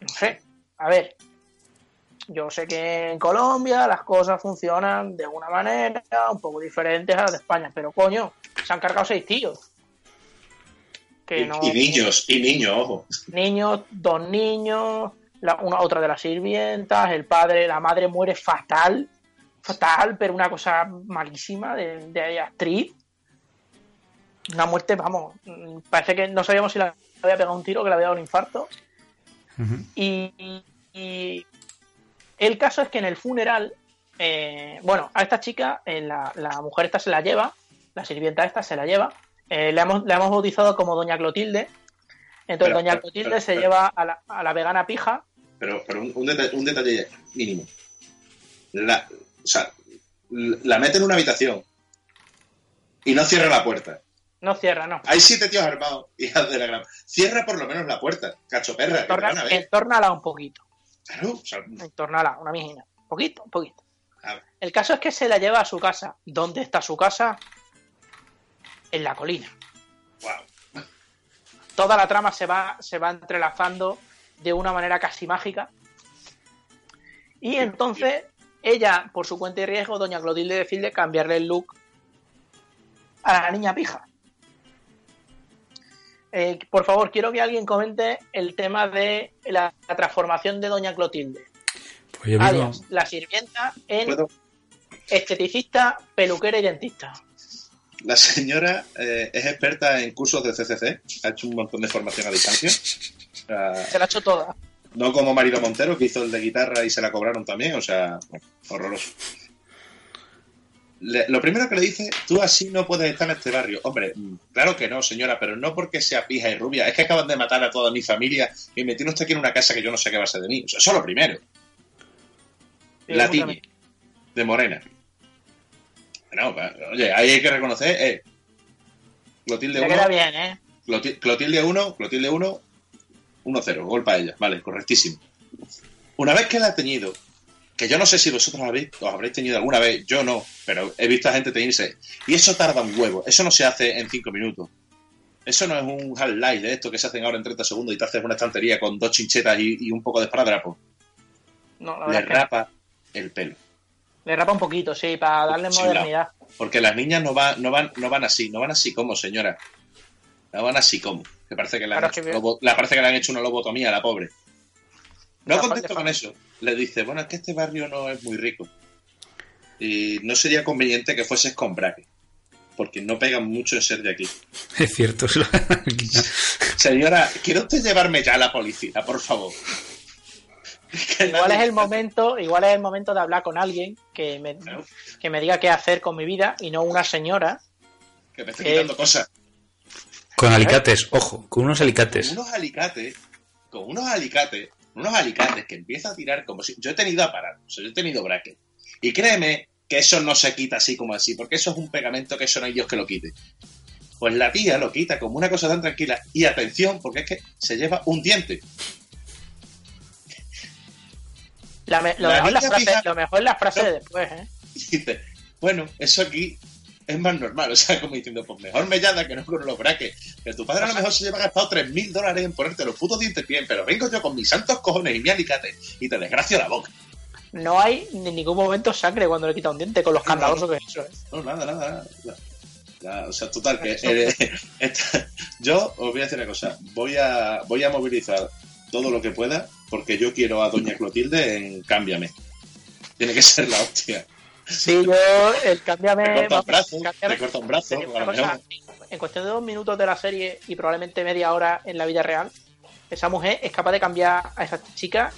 No sé. A ver. Yo sé que en Colombia las cosas funcionan de una manera un poco diferente a las de España, pero coño, se han cargado seis tíos. Que Y, no, y niños, y niños, ojo. niños, dos niños, la- una otra de las sirvientas, el padre, la madre muere fatal, fatal, pero una cosa malísima de, de actriz. Una muerte, vamos, parece que no sabíamos si la había pegado un tiro o que le había dado un infarto. Y el caso es que en el funeral, eh, bueno, a esta chica, eh, la, la mujer esta se la lleva, la sirvienta esta se la lleva, eh, la, hemos, la hemos bautizado como Doña Clotilde. Entonces, Pero, Doña pero, Clotilde pero, se lleva a la, a la vegana pija. Pero, pero un, un detalle, un detalle mínimo. La, o sea, la mete en una habitación y no cierra la puerta. No cierra, no. Hay siete tíos armados y haz de la gran. Cierra por lo menos la puerta, cacho perra, a Entorna, un poquito. Claro, o sea, Entórnala, una mijina. Poquito, un poquito. a ver, El caso es que se la lleva a su casa. ¿Dónde está su casa? En la colina. wow. toda la trama se va, se va entrelazando de una manera casi mágica. Y entonces ella, por su cuenta y riesgo, doña Clotilde decide cambiarle el look a la niña pija. Eh, por favor, quiero que alguien comente el tema de la, la transformación de doña Clotilde. Pues yo mismo. Alias, la sirvienta en ¿Puedo? esteticista, peluquera y dentista. La señora eh, es experta en cursos de CCC, ha hecho un montón de formación a distancia. Se la ha hecho toda. no como Marilo Montero, que hizo el de guitarra y se la cobraron también, o sea, horroroso. Le- lo primero que le dice, tú así no puedes estar en este barrio. Hombre, mm, claro que no, señora, pero no porque sea pija y rubia, es que acaban de matar a toda mi familia y me tiene usted aquí en una casa que yo no sé qué va a ser de mí. Eso es lo primero. La tiñe, de morena. Bueno, va, oye, ahí hay que reconocer, eh, Clotilde Le 1, queda bien, ¿eh? Cloti- Clotilde 1, Clotilde 1, 1-0, gol para ella, vale, correctísimo. Una vez que la ha teñido, que yo no sé si vosotros habéis, os habréis teñido alguna vez, yo no, pero he visto a gente teñirse, y eso tarda un huevo, eso no se hace en 5 minutos. Eso no es un highlight de esto que se hacen ahora en 30 segundos y te haces una estantería con dos chinchetas y, y un poco de esparadrapo. No, la Le que rapa el pelo. le rapa un poquito, sí, para darle Sí, modernidad. Porque las niñas no van, no van, no van así, no van así como, señora. No van así como. Que parece que le han, Claro, hecho, que- lobo- la parece que le han hecho una lobotomía a la pobre. No La contento parte- con eso. Le dice, bueno, es que este barrio no es muy rico. Y no sería conveniente que fueses con braque. Porque no pegan mucho en ser de aquí. Es cierto. Señora, ¿quiere usted llevarme ya a la policía, por favor? igual es el momento, igual es el momento de hablar con alguien que me, que me diga qué hacer con mi vida y no una señora Que me esté que- quitando cosas. Con alicates, ojo, con unos alicates. Con unos alicates, con unos alicates, unos alicates que empieza a tirar como si. Yo he tenido aparato, o sea, yo he tenido bracket. Y créeme que eso no se quita así como así, porque eso es un pegamento que eso no hay Dios que lo quite. Pues la tía lo quita como una cosa tan tranquila. Y atención, porque es que se lleva un diente. La me- lo, La mejor la frase, fija- lo mejor es la frase de después, ¿eh? Dice, bueno, eso aquí es más normal. O sea, como diciendo, pues mejor mellada que no con los brackets. Que tu padre a lo mejor se lleva gastado 3.000 dólares en ponerte los putos dientes bien, pero vengo yo con mis santos cojones y mi alicate y te desgracio la boca. No hay en ningún momento sangre cuando le quita un diente con los candadosos que es eso, ¿eh? No, nada, nada. nada. Ya, o sea, total, que eh, esta- yo os voy a decir una cosa. Voy a, voy a movilizar todo lo que pueda porque yo quiero a Doña Clotilde en Cámbiame. Tiene que ser la hostia. Sí, yo, el cámbiame. Te corta un brazo, cámbiame- te corta un brazo, cosa, en cuestión de dos minutos de la serie y probablemente media hora en la vida real, esa mujer es capaz de cambiar a esa chica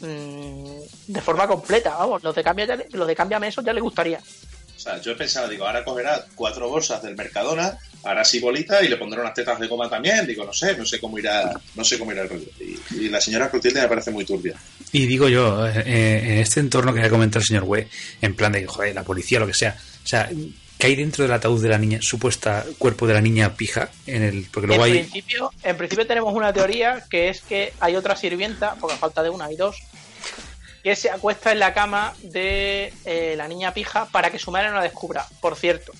mm, de forma completa. Vamos, los de, cambia, los de cámbiame eso ya le gustaría. O sea, yo pensaba, digo, ahora cogerá cuatro bolsas del Mercadona, hará así bolita y le pondrá unas tetas de goma también. Digo, no sé, no sé cómo irá, no sé cómo irá el rollo. Y, y la señora Clotilde me parece muy turbia. Y digo yo, eh, en este entorno que ha comentado el señor Wei, en plan de, joder, la policía, lo que sea. O sea, ¿qué hay dentro del ataúd de la niña, supuesta cuerpo de la niña pija? En el, porque luego en, hay. principio, en principio tenemos una teoría que es que hay otra sirvienta, porque a falta de una hay dos, que se acuesta en la cama de eh, la niña pija para que su madre no la descubra. Por cierto,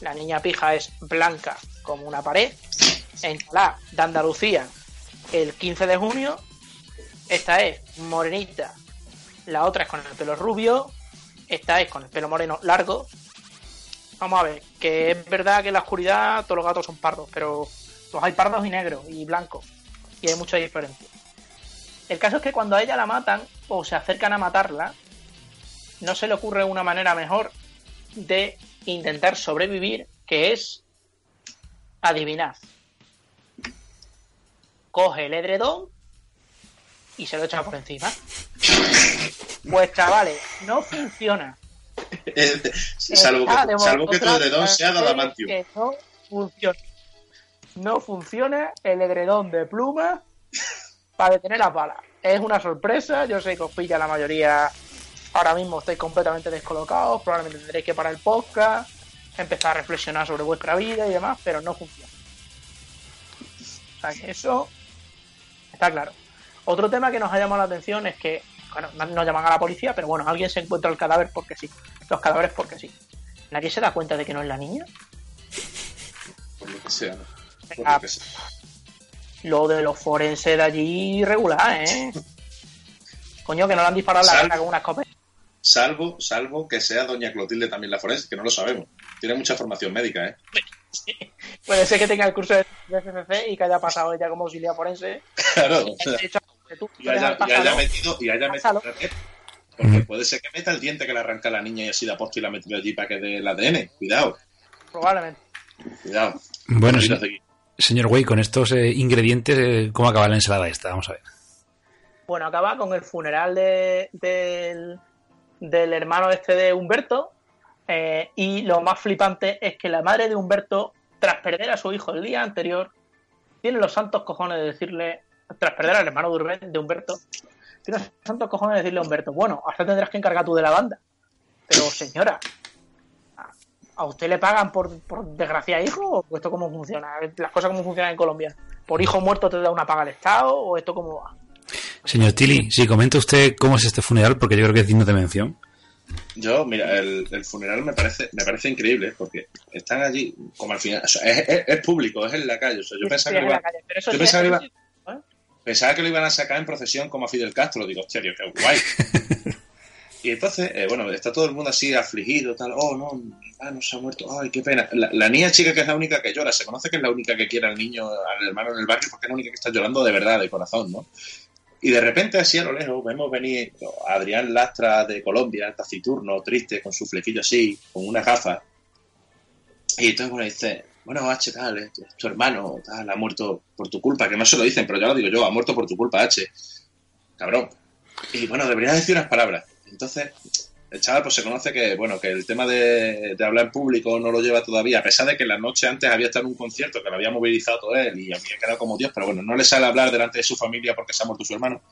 la niña pija es blanca como una pared, en la de Andalucía el 15 de junio, esta es morenita, la otra es con el pelo rubio, esta es con el pelo moreno largo, Vamos a ver, que es verdad que en la oscuridad todos los gatos son pardos, pero los hay pardos y negros y blancos. Y hay mucha diferencia. El caso es que cuando a ella la matan o se acercan a matarla, no se le ocurre una manera mejor de intentar sobrevivir, que es adivinar. Coge el edredón y se lo echa por encima. Pues chavales, no funciona. salvo que, salvo que tu edredón sea de adamantium. no funciona. No funciona el edredón de pluma para detener las balas. Es una sorpresa, yo sé que os pilla la mayoría. Ahora mismo estáis completamente descolocados, probablemente tendréis que parar el podcast, empezar a reflexionar sobre vuestra vida y demás, pero no funciona. O sea que eso está claro. Otro tema que nos ha llamado la atención es que, bueno, no llaman a la policía, pero bueno, alguien se encuentra el cadáver porque sí. Los cadáveres porque sí. ¿Nadie se da cuenta de que no es la niña? Por lo que sea. ¿no? Por lo que sea. Lo de los forenses de allí regular, ¿eh? Coño, que no le han disparado la cara con una escopeta. Salvo, salvo que sea Doña Clotilde también la forense, que no lo sabemos. Tiene mucha formación médica, ¿eh? Puede ser que tenga el curso de FCC y que haya pasado ella como auxiliar forense. Claro. Hecho, tú y haya, y haya metido, y haya metido porque puede ser que meta el diente que le arranca a la niña y así de aposto y la ha metido allí para que dé el ADN. Cuidado, Probablemente. cuidado. Bueno, sé- señor Wei, con estos eh, ingredientes, eh, ¿cómo acaba la ensalada esta? Vamos a ver. Bueno, acaba con el funeral de- del, del hermano este de Humberto. eh, y lo más flipante es que la madre de Humberto, tras perder a su hijo el día anterior, tiene los santos cojones de decirle, tras perder al hermano de de Humberto, tiene los santos cojones de decirle a Humberto, bueno, hasta tendrás que encargar tú de la banda. Pero señora, ¿a- ¿a usted le pagan por, por desgracia hijo? ¿O esto cómo funciona? Las cosas cómo funcionan en Colombia. ¿Por hijo muerto te da una paga el Estado? ¿O esto cómo va? Señor Tilly, si comenta usted cómo es este funeral, porque yo creo que es digno de mención. Yo, mira, el, el funeral me parece, me parece increíble porque están allí como al final. o sea, es, es- es público, es en la calle. O sea, yo pensaba Sí, que, iba- calle, yo sí- pensaba iba- ¿eh? pensaba que lo iban a sacar en procesión como a Fidel Castro. Digo, hostia, qué guay. y entonces, eh, bueno, está todo el mundo así afligido, tal. Oh, no, mi hermano se ha muerto. Ay, qué pena. La, niña chica que es la única que llora, se conoce que es la única que quiere al niño, al hermano en el barrio, porque es la única que está llorando de verdad, de corazón, ¿no? Y de repente, así a lo lejos, vemos venir a Adrián Lastra de Colombia, taciturno, triste, con su flequillo así, con una gafa. Y entonces, bueno, dice, bueno, H, tal, tu hermano, tal, ha muerto por tu culpa, que no se lo dicen, pero ya lo digo yo, ha muerto por tu culpa, H. cabrón. Y bueno, debería decir unas palabras. Entonces, el chaval pues se conoce que, bueno, que el tema de, de hablar en público no lo lleva todavía, a pesar de que la noche antes había estado en un concierto que lo había movilizado todo él y había quedado como Dios, pero bueno, no le sale hablar delante de su familia porque se ha muerto su hermano.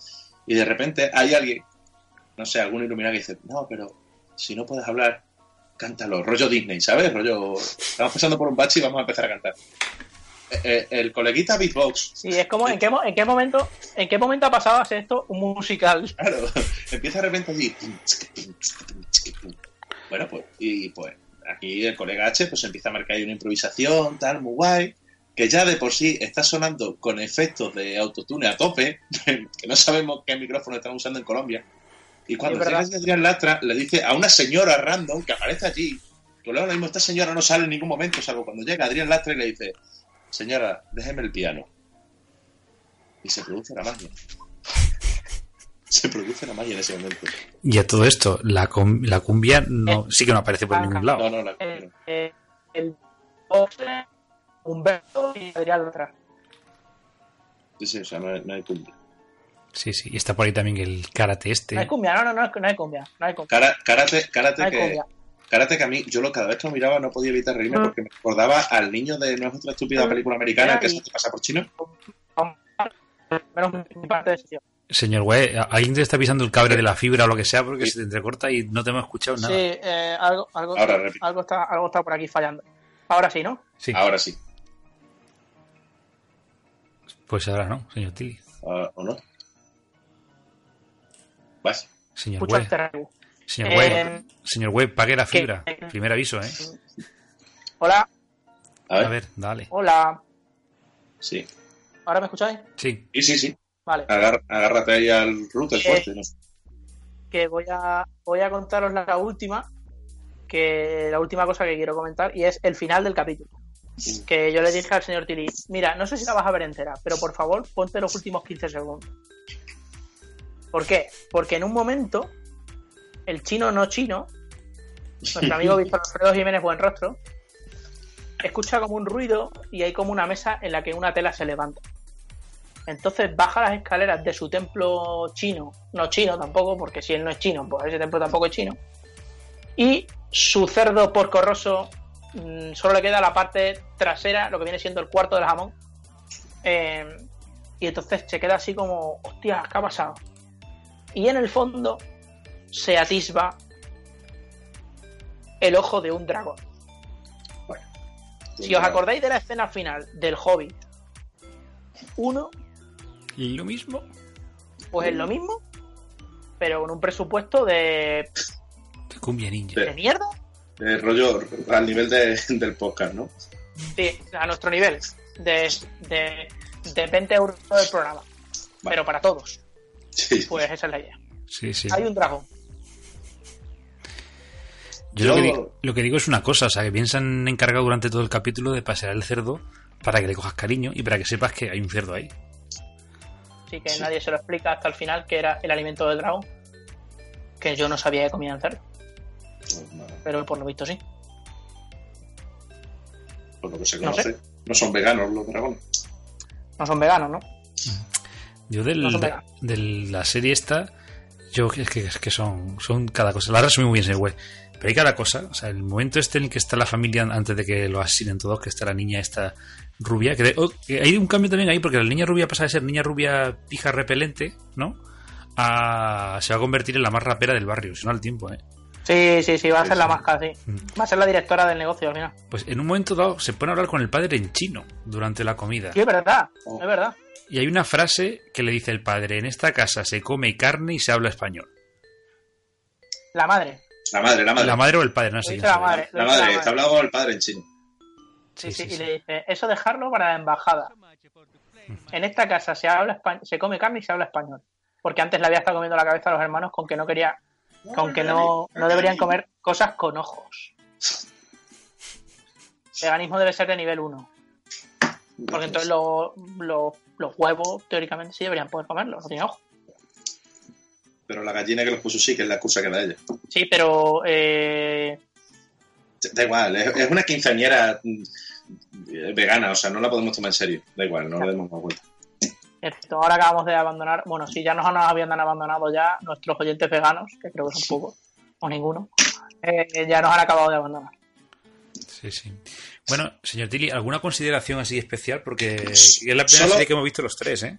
Y de repente hay alguien, no sé, algún iluminado que dice, no, pero si no puedes hablar, cántalo, rollo Disney, ¿sabes? Rollo, estamos pasando por un bache y vamos a empezar a cantar. Eh, eh, el coleguita Beatbox, Sí, es como, ¿en qué, mo- en qué momento en qué momento ha pasado a ser esto un musical? claro, empieza de repente allí. Bueno, pues, y pues aquí el colega H pues empieza a marcar ahí una improvisación, tal, muy guay, que ya de por sí está sonando con efectos de autotune a tope, que no sabemos qué micrófono están usando en Colombia. Y cuando llega Adrián Lastra, le dice a una señora random que aparece allí, que luego ahora mismo esta señora no sale en ningún momento, salvo cuando llega Adrián Lastra y le dice, señora, déjeme el piano. Y se produce la magia. Se produce la magia en ese momento. Y a todo esto, la, la cumbia no, sí que no aparece por ningún lado. No, no, la- Eh, eh, el José, Humberto y Adrián Lastra. Sí, sí, o sea, no hay, no hay cumbia. Sí, sí. Y está por ahí también el karate este. No hay cumbia, no, no, no, no hay cumbia. No hay cumbia. Cara- karate, karate No hay que, cumbia. Karate que a mí, yo lo, cada vez que lo miraba no podía evitar reírme porque me recordaba al niño de No es otra estúpida película americana que se te pasa por chino. Señor güey, alguien te está pisando el cable de la fibra o lo que sea porque se te entrecorta y no te hemos escuchado nada. Sí, eh, algo, algo, Ahora algo, está, algo está por aquí fallando. Ahora sí, ¿no? Sí. Ahora sí. Pues ahora no, señor Tilly. Ah, ¿O no? Vas. Señor Escucha güey. Señor Eh, güey. Señor güey, pague la ¿qué? fibra. Primer aviso, ¿eh? Hola, A ver. A ver, dale. hola. Sí. ¿Ahora me escucháis? Sí. Y sí, sí. Vale. Agar- agárrate ahí al router Eh, fuerte. ¿no? que voy a, voy a contaros la última, que la última cosa que quiero comentar, y es el final del capítulo. Que yo le dije al señor Tilly, mira, no sé si la vas a ver entera, pero por favor ponte los últimos 15 segundos. ¿Por qué? Porque en un momento, el chino no chino, nuestro amigo Víctor Alfredo Jiménez Buenrostro, escucha como un ruido y hay como una mesa en la que una tela se levanta. Entonces baja las escaleras de su templo chino, no chino tampoco, porque si él no es chino, pues ese templo tampoco es chino. Y su cerdo porcorroso mm, solo le queda la parte trasera, lo que viene siendo el cuarto del jamón. Eh, y entonces se queda así como, hostia, ¿qué ha pasado? Y en el fondo se atisba el ojo de un dragón. Si os acordáis de la escena final del Hobbit 1, ¿Y lo mismo? pues es lo mismo, pero con un presupuesto de, De cumbia ninja. de mierda. Eh, rollo al nivel de- del podcast, ¿no? Sí, a nuestro nivel, de, de, de 20 euros del programa, pero para todos. Sí. Pues esa es la idea. Sí, sí. Hay un dragón. Yo, Lo, Yo- que digo, lo que digo es una cosa, o sea, que piensan encargado durante todo el capítulo de pasear el cerdo para que le cojas cariño y para que sepas que hay un cerdo ahí. Así que nadie se lo explica hasta el final que era el alimento del dragón. Que yo no sabía que comían cerdo, Pues nada, pero por lo visto sí. por lo que se No conoce. sé. No son veganos los dragones. No son veganos, ¿no? Yo del, No de la serie esta, yo es que, es que son, son cada cosa. La resumí muy bien, señor güey. Pero hay cada cosa. O sea, el momento este en el que está la familia antes de que lo asesinen todos, que está la niña esta rubia. Que, de- oh, que hay un cambio también ahí, porque la niña rubia pasa de ser niña rubia pija repelente, ¿no? A, se va a convertir en la más rapera del barrio, si no al tiempo, ¿eh? Sí, sí, sí, va a Sí, ser la sí. más casi. Mm. Va a ser la directora del negocio al final. Pues en un momento dado se pone a hablar con el padre en chino durante la comida. Sí, es verdad, es verdad. Y hay una frase que le dice el padre, en esta casa se come carne y se habla español. La madre. La madre, la madre. La madre o el padre, no sé. la madre. La madre, está hablando con el padre en chino. Sí, Sí, sí, sí, y sí. le dice, eso dejarlo para la embajada. En esta casa se habla espa- se come carne y se habla español. Porque antes le había estado comiendo la cabeza a los hermanos con que no quería, con que no, no deberían comer cosas con ojos. Veganismo debe ser de nivel 1. Porque entonces los, los, los huevos, teóricamente, sí deberían poder comerlos, no tiene ojo. Pero la gallina que los puso sí, que es la excusa que da ella. Sí, pero eh, Da igual, es, es una quinceañera mm, vegana, o sea, no la podemos tomar en serio. Da igual, no le demos más vuelta. Esto, ahora acabamos de abandonar, bueno, si ya nos, nos habían abandonado ya nuestros oyentes veganos, que creo que son pocos, o ninguno, eh, ya nos han acabado de abandonar. Sí, sí. Bueno, señor Tilly, ¿alguna consideración así especial? Porque es la primera Solo- serie que hemos visto los tres, ¿eh?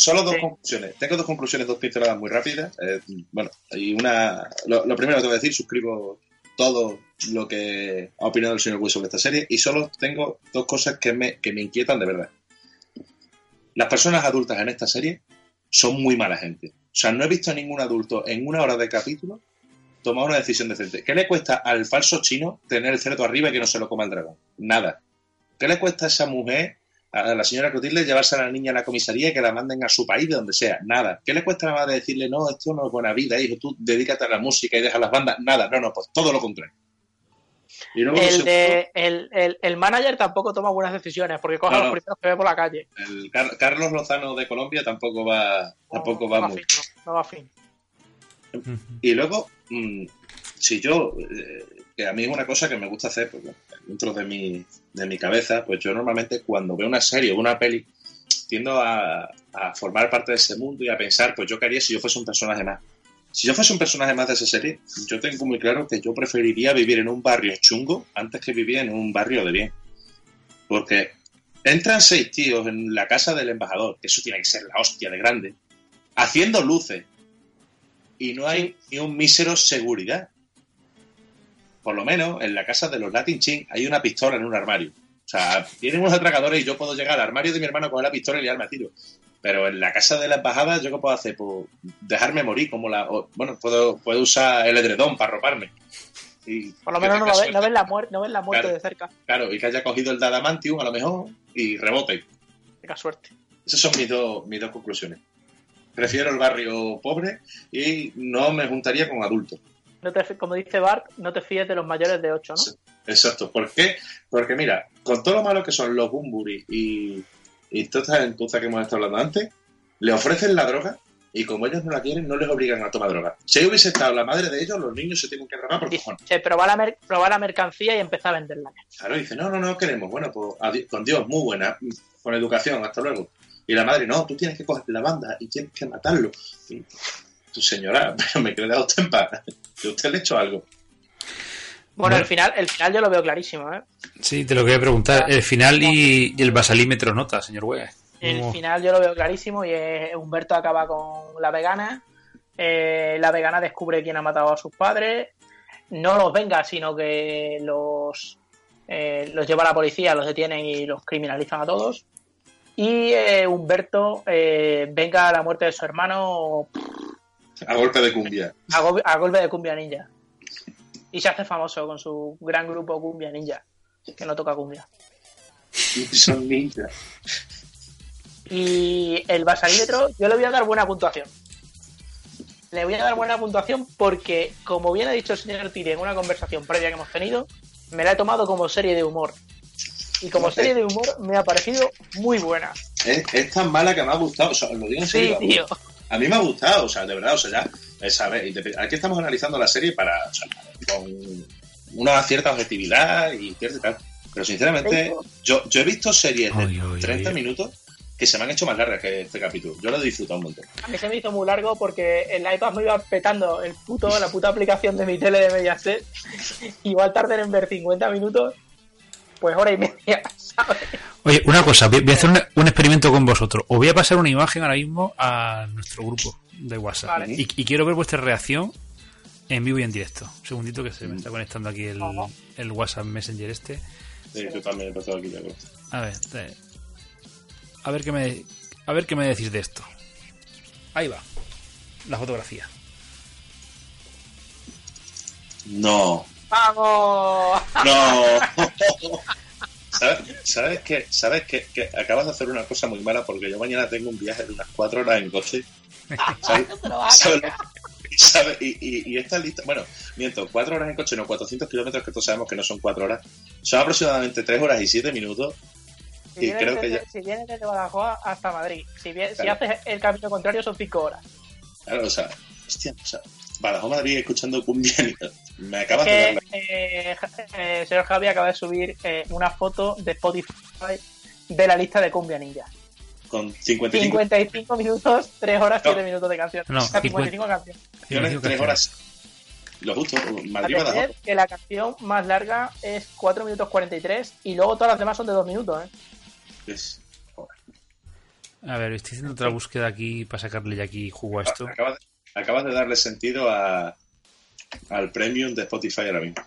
Solo dos conclusiones. Tengo dos conclusiones, dos pinceladas muy rápidas. Eh, bueno, y una. Lo, lo primero que te voy a decir, suscribo todo lo que ha opinado el señor Wii sobre esta serie. Y solo tengo dos cosas que me, que me inquietan de verdad. Las personas adultas en esta serie son muy mala gente. O sea, no he visto a ningún adulto en una hora de capítulo tomar una decisión decente. ¿Qué le cuesta al falso chino tener el cerdo arriba y que no se lo coma el dragón? Nada. ¿Qué le cuesta a esa mujer, a la señora Clotilde, llevarse a la niña a la comisaría y que la manden a su país, de donde sea? Nada. ¿Qué le cuesta a la madre decirle, no, esto no es buena vida, hijo, tú dedícate a la música y deja las bandas? Nada, no, no, pues todo lo contrario. Y luego lo El, de, el, el, el manager tampoco toma buenas decisiones, porque coge No, a los primeros que ve por la calle. el Car- Carlos Lozano de Colombia tampoco va, tampoco va no, va muy. fin, no, va fin. Y luego, mm, si yo, eh, que a mí es una cosa que me gusta hacer, pues, dentro de mi, de mi cabeza, pues yo normalmente cuando veo una serie o una peli, tiendo a, a formar parte de ese mundo y a pensar, pues yo qué haría si yo fuese un personaje más. Si yo fuese un personaje más de esa serie, yo tengo muy claro que yo preferiría vivir en un barrio chungo antes que vivir en un barrio de bien. Porque entran seis tíos en la casa del embajador, que eso tiene que ser la hostia de grande, haciendo luces, y no hay ni un mísero seguridad. Por lo menos en la casa de los Latin Chin hay una pistola en un armario. O sea, tienen unos atracadores y yo puedo llegar al armario de mi hermano con la pistola y liarme a tiro. Pero en la casa de la embajada, ¿yo qué puedo hacer? Pues dejarme morir, como la. o, bueno, puedo, puedo usar el edredón para roparme. Y Por lo menos no, tenga lo ve- suerte. no ves la muerte, no ves la muerte Claro. de cerca. Claro, y que haya cogido el Dadamantium a lo mejor y rebote. Tenga suerte. Esas son mis, dos mis dos conclusiones. Prefiero el barrio pobre y no me juntaría con adultos. No te, como dice Bart, no te fíes de los mayores de 8, ¿no? Exacto. ¿Por qué? Porque mira, con todo lo malo que son los Bumburi y, y todas estas entonces que hemos estado hablando antes, le ofrecen la droga y como ellos no la quieren, no les obligan a tomar droga. Si ahí hubiese estado la madre de ellos, los niños se tienen que drogar por cojones. Se probar la, mer- probar la mercancía y empezar a venderla. Claro, dice, no, no, no queremos. Bueno, pues con Dios, muy buena, con educación, hasta luego. Y la madre, no, tú tienes que coger la banda y tienes que matarlo. Y, tu señora, pero me queda usted en paz. Que usted le ha hecho algo. Bueno, Bueno. el final, el final yo lo veo clarísimo, ¿eh? Sí, te lo quería preguntar. El final y, y el basalímetro nota, señor Wea. El final yo lo veo clarísimo y es Humberto acaba con la vegana. eh, la vegana descubre quién ha matado a sus padres. No los venga, sino que los, eh, los lleva a la policía, los detienen y los criminalizan a todos. Y eh, Humberto eh, venga a la muerte de su hermano A golpe de cumbia. a, go- a golpe de cumbia ninja. Y se hace famoso con su gran grupo Cumbia Ninja, que no toca cumbia. Son ninjas. Y el basalímetro, yo le voy a dar buena puntuación. Le voy a dar buena puntuación porque, como bien ha dicho el señor Tiri en una conversación previa que hemos tenido, me la he tomado como serie de humor. Y como serie de humor me ha parecido muy buena. Es, es tan mala que me ha gustado. O sea, lo digo en Sí, serio. tío. A mí me ha gustado, o sea, de verdad, o sea, ya, eh, ¿sabes? Aquí estamos analizando la serie para, o sea, con una cierta objetividad y cierto y tal. Pero sinceramente, yo, yo he visto series de 30 minutos que se me han hecho más largas que este capítulo. Yo lo he disfrutado un montón. A mí se me hizo muy largo porque el iPad me iba petando el puto, la puta aplicación de mi tele de Mediaset. Igual tarden en ver 50 minutos, pues hora y media, ¿sabes? Oye, una cosa, voy a hacer un, un experimento con vosotros. Os voy a pasar una imagen ahora mismo a nuestro grupo de WhatsApp. Vale. Y, y quiero ver vuestra reacción en vivo y en directo. Un segundito que se me está conectando aquí el, el WhatsApp Messenger este. Sí, yo también he pasado aquí ya. A ver, a ver qué me a ver qué me decís de esto. Ahí va. La fotografía. No, ¡Vamos! no. ¿Sabes, sabes que, sabes que, que acabas de hacer una cosa muy mala porque yo mañana tengo un viaje de unas cuatro horas en coche. ¿Sabes? ¿Sabes? ¿Sabes? Y, y, y esta lista, bueno, miento, cuatro horas en coche, no, 400 kilómetros que todos sabemos que no son cuatro horas, son aproximadamente tres horas y siete minutos. Si Y vienes, creo que ya, si vienes desde Badajoz hasta Madrid, si, bien- si haces el camino contrario son 5 horas. claro, o sea, hostia, o sea, Badajoz Madrid escuchando cumbia, me acabas de que dar la- eh, eh, señor Javi acaba de subir eh, una foto de Spotify de la lista de Cumbia Ninja. con 55 55 minutos, 3 horas, 7 No. minutos de canción. No, O sea, 55 canciones. canciones, 3 horas. Lo justo, Madrid Badajoz. que la canción más larga es 4 minutos 43 y luego todas las demás son de 2 minutos, ¿eh? Es- A ver, estoy haciendo otra búsqueda aquí para sacarle ya aquí jugo a esto. Acabas de, acabas de darle sentido a, al premium de Spotify ahora mismo.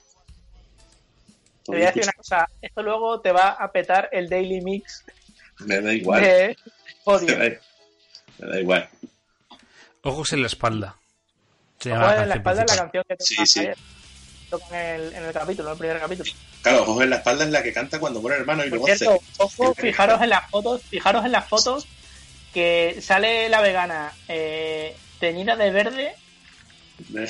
Te voy a decir una cosa, esto luego te va a petar el daily mix Me da igual. de Me da, me da igual. Ojos en la espalda. Se Ojo llama en la espalda es la principal. canción que Sí, toca sí. ayer. Toca en el, en el capítulo, en el primer capítulo. Claro, ojos en la espalda es la que canta cuando muere el hermano y Por luego cierto, hace. ojo, fijaros en las fotos, fijaros en las fotos que sale la vegana eh, teñida de verde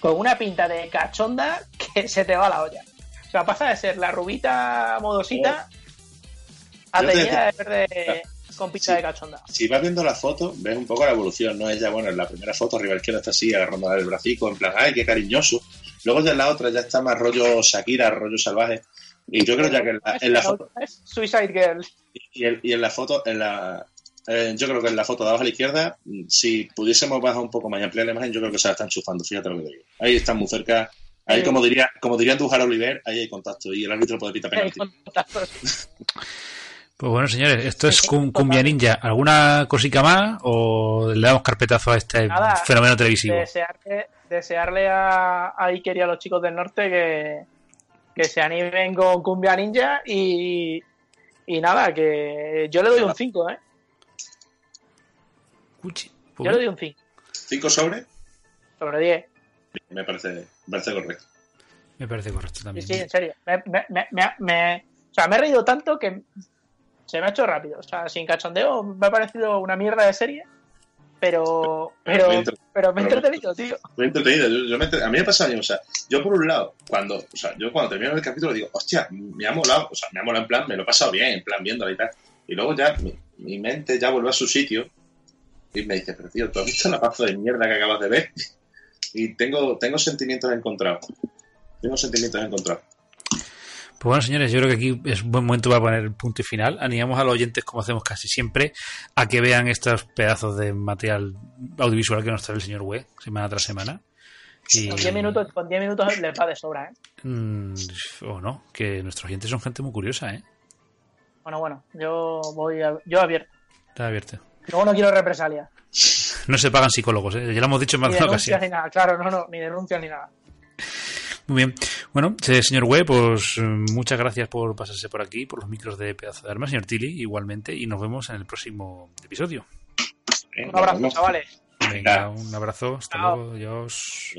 con una pinta de cachonda que se te va la olla. O sea, pasa de ser la rubita modosita a teñida de verde con pinta Sí. de cachonda. Si vas viendo la foto, ves un poco la evolución, ¿no? Ella, bueno, en la primera foto arriba izquierda está así, agarrando el bracico, en plan, ¡ay, qué cariñoso! Luego ya en la otra ya está más rollo Shakira, rollo salvaje. Y yo creo ya que en la, en la foto, Suicide Girl. y, en- y en la foto, en la, eh, yo creo que en la foto de abajo a la izquierda, mm, si pudiésemos bajar un poco más y ampliar la imagen, yo creo que se la están chufando, fíjate lo que te digo. Ahí están muy cerca. Ahí, como diría, como diría Dujar Oliver, ahí hay contacto y el árbitro puede pitar penalti. Pues bueno, señores, esto es cum- Cumbia Ninja. ¿Alguna cosica más o le damos carpetazo a este Nada, fenómeno televisivo? Desearle, desearle a, a Iker y a los chicos del norte que, que se animen con Cumbia Ninja y, y nada, que yo le doy un 5, ¿eh? Yo le doy un 5 ¿Cinco sobre? sobre 10. Me parece, me parece correcto. Me parece correcto Sí, también. sí, en serio. Me, me- me- me- me- o sea, me he reído tanto que se me ha hecho rápido. O sea, sin cachondeo me ha parecido una mierda de serie, pero, pero, Me pero me he entretenido, tío. Muy entretenido. Yo, yo me entre- a mí me pasa bien, o sea, yo por un lado, cuando, o sea, yo cuando termino el capítulo digo, hostia, me ha molado, o sea, me ha molado en plan, me lo he pasado bien, en plan viéndola y tal. Y luego ya mi, mi mente ya vuelve a su sitio y me dice, pero tío, ¿tú has visto la pazo de mierda que acabas de ver? Y tengo, tengo sentimientos encontrados. Tengo sentimientos encontrados. Pues bueno, señores, yo creo que aquí es un buen momento para poner el punto y final. Animamos a los oyentes, como hacemos casi siempre, a que vean estos pedazos de material audiovisual que nos trae el señor Web semana tras semana. Y, Con 10 minutos, con 10 minutos les va de sobra, ¿eh? mm, o no, que nuestros oyentes son gente muy curiosa, ¿eh? Bueno, bueno, yo voy a- yo abierto. Está abierto. Luego no quiero represalias. No se pagan psicólogos, ¿eh? Ya lo hemos dicho en más de una denuncias ocasión. ni nada, claro, no, no, ni denuncias ni nada. Muy bien. Bueno, eh, señor Web, pues mm, muchas gracias por pasarse por aquí, por los micros de pedazo de armas, señor Tilly, igualmente, y nos vemos en el próximo episodio. Un abrazo, chavales. Venga, un abrazo, hasta Chao. luego, adiós.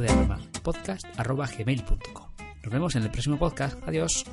De arma podcast arroba gmail.com. Nos vemos en el próximo podcast. Adiós.